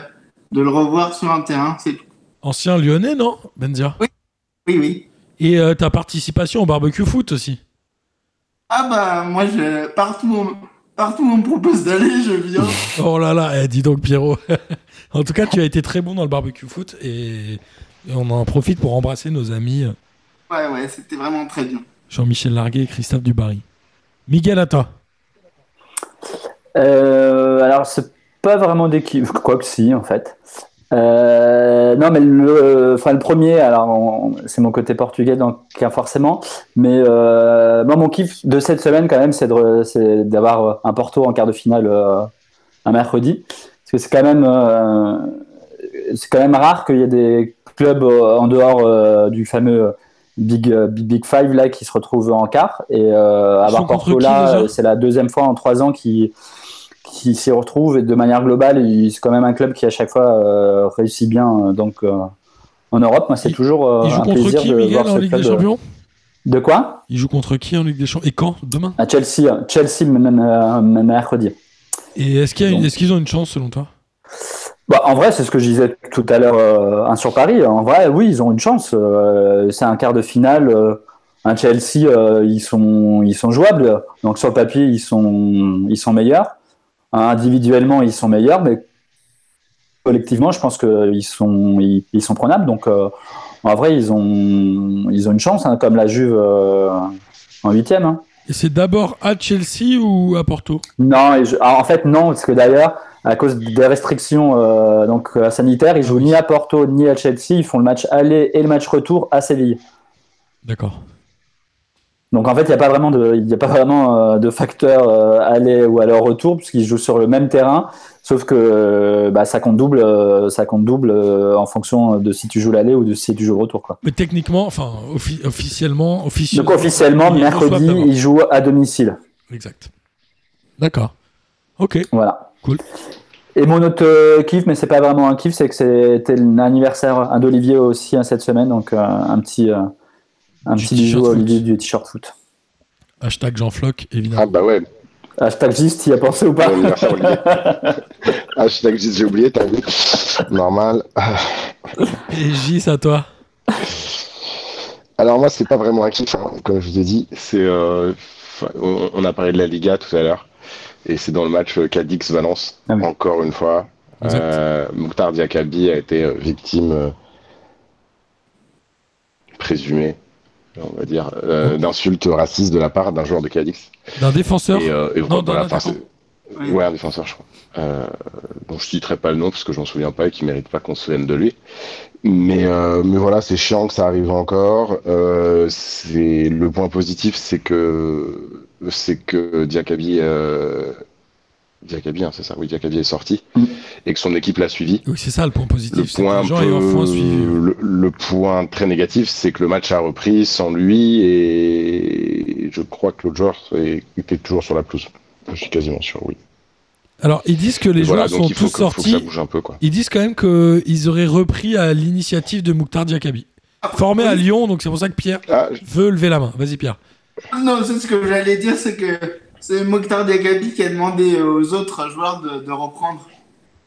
de le revoir sur un terrain. C'est tout. Ancien lyonnais, non Benzia. Oui, oui. Et euh, ta participation au barbecue foot aussi? Ah bah, moi, je, partout, où on, partout où on me propose d'aller, je viens. Oh là là, eh, dis donc Pierrot. en tout cas, tu as été très bon dans le barbecue foot et, et on en profite pour embrasser nos amis Ouais, ouais, c'était vraiment très bien. Jean-Michel Larguet et Christophe Dubarry. Miguel, à toi. Euh, alors, c'est pas vraiment d'équipe, quoi que si, en fait. Euh, non, mais le, premier, c'est mon côté portugais donc hein, forcément, mais euh, moi mon kiff de cette semaine quand même, c'est d'avoir un Porto en quart de finale un mercredi, parce que c'est quand même rare qu'il y ait des clubs en dehors du fameux Big, euh, Big Big Five là qui se retrouvent en quart. Et euh, avoir Porto là, c'est la deuxième fois en trois ans qui qui s'y retrouvent. Et de manière globale, c'est quand même un club qui à chaque fois euh, réussit bien. euh, donc euh, en Europe, moi c'est toujours euh, un contre plaisir qui, de Miguel, voir en ce Ligue club. des Champions? De quoi? Il joue contre qui en Ligue des Champions? Et quand? Demain? À Chelsea, Chelsea mercredi. Et est-ce qu'ils ont une chance selon toi? Bah, en vrai, c'est ce que je disais tout à l'heure euh, un sur Paris. En vrai, oui, ils ont une chance. euh, c'est un quart de finale. euh, un Chelsea, euh, ils sont ils sont jouables. Donc sur le papier, ils sont ils sont meilleurs. Individuellement, ils sont meilleurs, mais collectivement, je pense qu'ils sont ils, ils sont prenables. Donc en vrai, ils ont ils ont une chance, hein, comme la Juve en huitième. hein. Et c'est d'abord à Chelsea ou à Porto? Non, je- ah, en fait non, parce que d'ailleurs, à cause des restrictions euh, donc euh, sanitaires, ils jouent ni à Porto ni à Chelsea. Ils font le match aller et le match retour à Séville. D'accord. Donc en fait, il n'y a pas vraiment de, y a pas vraiment euh, de facteur euh, aller ou aller retour puisqu'ils jouent sur le même terrain, sauf que bah, ça compte double, ça compte double en fonction de si tu joues l'aller ou de si tu joues le retour quoi. Mais techniquement, enfin, offi- officiellement, officiellement. Donc officiellement, mercredi, ils jouent à domicile. Exact. D'accord. Ok. Voilà. Cool. Et mon autre euh, kiff, mais c'est pas vraiment un kiff, c'est que c'était l'anniversaire d'Olivier aussi hein, cette semaine, donc euh, un petit, euh, un Du petit bijou à Olivier du t-shirt foot. Hashtag Jean Floc, Ah évidemment. bah ouais, Hashtag Gist, y a pensé ou pas? Hashtag juste, j'ai oublié, t'as vu Normal. Et Gis, à toi. Alors moi, c'est pas vraiment un kiff, hein, comme je vous ai dit. C'est, euh, on a parlé de la Liga tout à l'heure, et c'est dans le match euh, Cadix-Valence, Ah oui. encore une fois. Euh, Mokhtar Diakabi a été euh, victime euh, présumée, on va dire, euh, d'insultes racistes de la part d'un joueur de Cadix. D'un défenseur. Et, euh, et Non, voilà, d'un Oui. Ouais, un défenseur, je crois. Euh, dont je citerai pas le nom parce que je m'en souviens pas et qui mérite pas qu'on se souvienne de lui. Mais, euh, mais voilà, c'est chiant que ça arrive encore. Euh, c'est le point positif, c'est que c'est que Diakabi, euh, Diakabi, hein, c'est ça, oui, Diakabi est sorti Mm. et que son équipe l'a suivi. Oui, c'est ça le point positif. Le point, peu- le, le très négatif, c'est que le match a repris sans lui et je crois que l'autre joueur était toujours sur la pelouse. Je suis quasiment sûr, oui. Alors, ils disent que les voilà, joueurs sont tous que, faut que ça sortis. bouge un peu, quoi. Ils disent quand même qu'ils auraient repris à l'initiative de Mouktar Diakabi. Formé à Lyon, donc c'est pour ça que Pierre Ah, veut lever la main. Vas-y, Pierre. Non, c'est ce que j'allais dire, c'est que c'est Mokhtar Diakabi qui a demandé aux autres joueurs de, de reprendre.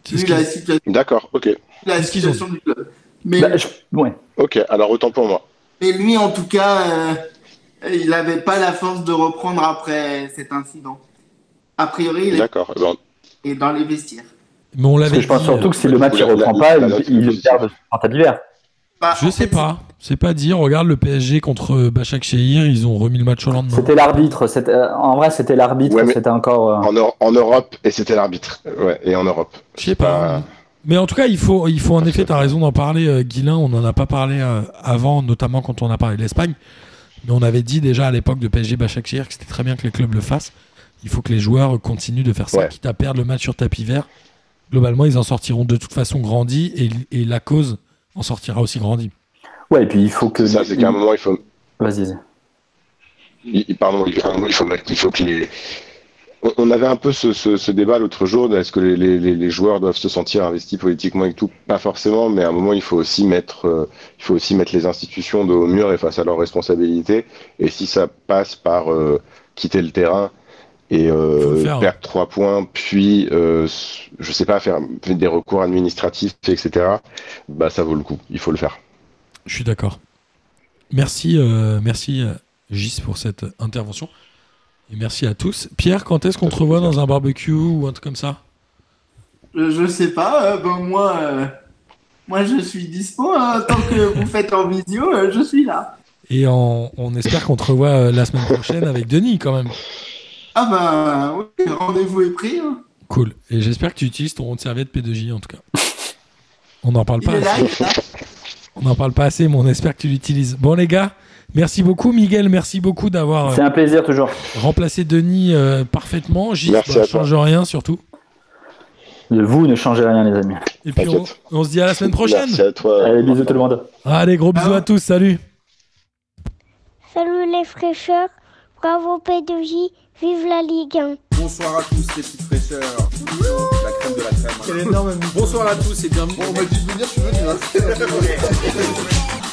C'est ce Vu la situation, d'accord, ok. la situation du club. Mais, Bah, je- ouais. Ok, alors autant pour moi. mais lui, en tout cas, euh, il n'avait pas la force de reprendre après cet incident. A priori, il D'accord. eh ben, est dans les vestiaires. Mais on Parce l'avait que je pense dit, surtout que si le match ne reprend la- pas, la il, est il le perd en temps d'hiver. Bah, Je sais fait, pas. C'est pas dire. Regarde le PSG contre Bachak Shehir, ils ont remis le match au lendemain. C'était l'arbitre. euh, En vrai, c'était l'arbitre. Ouais, C'était encore. euh, en, Euro- en Europe, et c'était l'arbitre. Ouais, et en Europe. Je sais pas. Mais en tout cas, il faut, il faut en effet, tu as raison d'en parler, euh, Guilain. On n'en a pas parlé euh, avant, notamment quand on a parlé de l'Espagne. Mais on avait dit déjà à l'époque de PSG Başakşehir que c'était très bien que les clubs le fassent. Il faut que les joueurs continuent de faire ça, Ouais. quitte à perdre le match sur tapis vert. Globalement, ils en sortiront de toute façon grandis et, et la cause en sortira aussi grandie. Ouais, et puis il faut que. Ça, c'est qu'à un moment, il faut. Vas-y. vas-y. il- pardon, il, faut, il faut qu'il ait- On- avait un peu ce, ce- ce débat l'autre jour. Est-ce que les, les- les- les joueurs doivent se sentir investis politiquement et tout Pas forcément, mais à un moment, il faut aussi mettre, euh, il faut aussi mettre les institutions de au mur et face à leurs responsabilités. Et si ça passe par euh, quitter le terrain et euh, perdre trois points, puis euh, je sais pas faire des recours administratifs, etc. Bah ça vaut le coup. Il faut le faire. Je suis d'accord. Merci, euh, merci euh, Gis pour cette intervention. Et merci à tous. Pierre, quand est-ce qu'on te revoit dans un barbecue ou un truc comme ça? Je, je sais pas, euh, ben moi, euh, moi je suis dispo. hein, tant que vous faites en visio, euh, je suis là. Et on, on espère qu'on te revoit euh, la semaine prochaine avec Denis quand même. Ah ben oui, rendez-vous est pris. hein. Cool. Et j'espère que tu utilises ton rond de serviette P2J en tout cas. On n'en parle Il pas est là, assez. il est là. On n'en parle pas assez, mais on espère que tu l'utilises. Bon les gars, merci beaucoup Miguel, merci beaucoup d'avoir euh, C'est un plaisir toujours. remplacé Denis euh, parfaitement. Merci bah, à toi. change rien surtout. De vous, ne changez rien, les amis. Et puis on se dit à la semaine prochaine. Merci à toi. Allez, bisous tout le monde. Allez, gros bisous Ah. à tous, salut. Salut les fraîcheurs, bravo P2J, vive la Ligue 1. Bonsoir à tous les petites fraîcheurs. La crème de la crème. Quel énorme Bonsoir à tous et bienvenue. Bon, on m'a dit de venir, je suis venu. hein.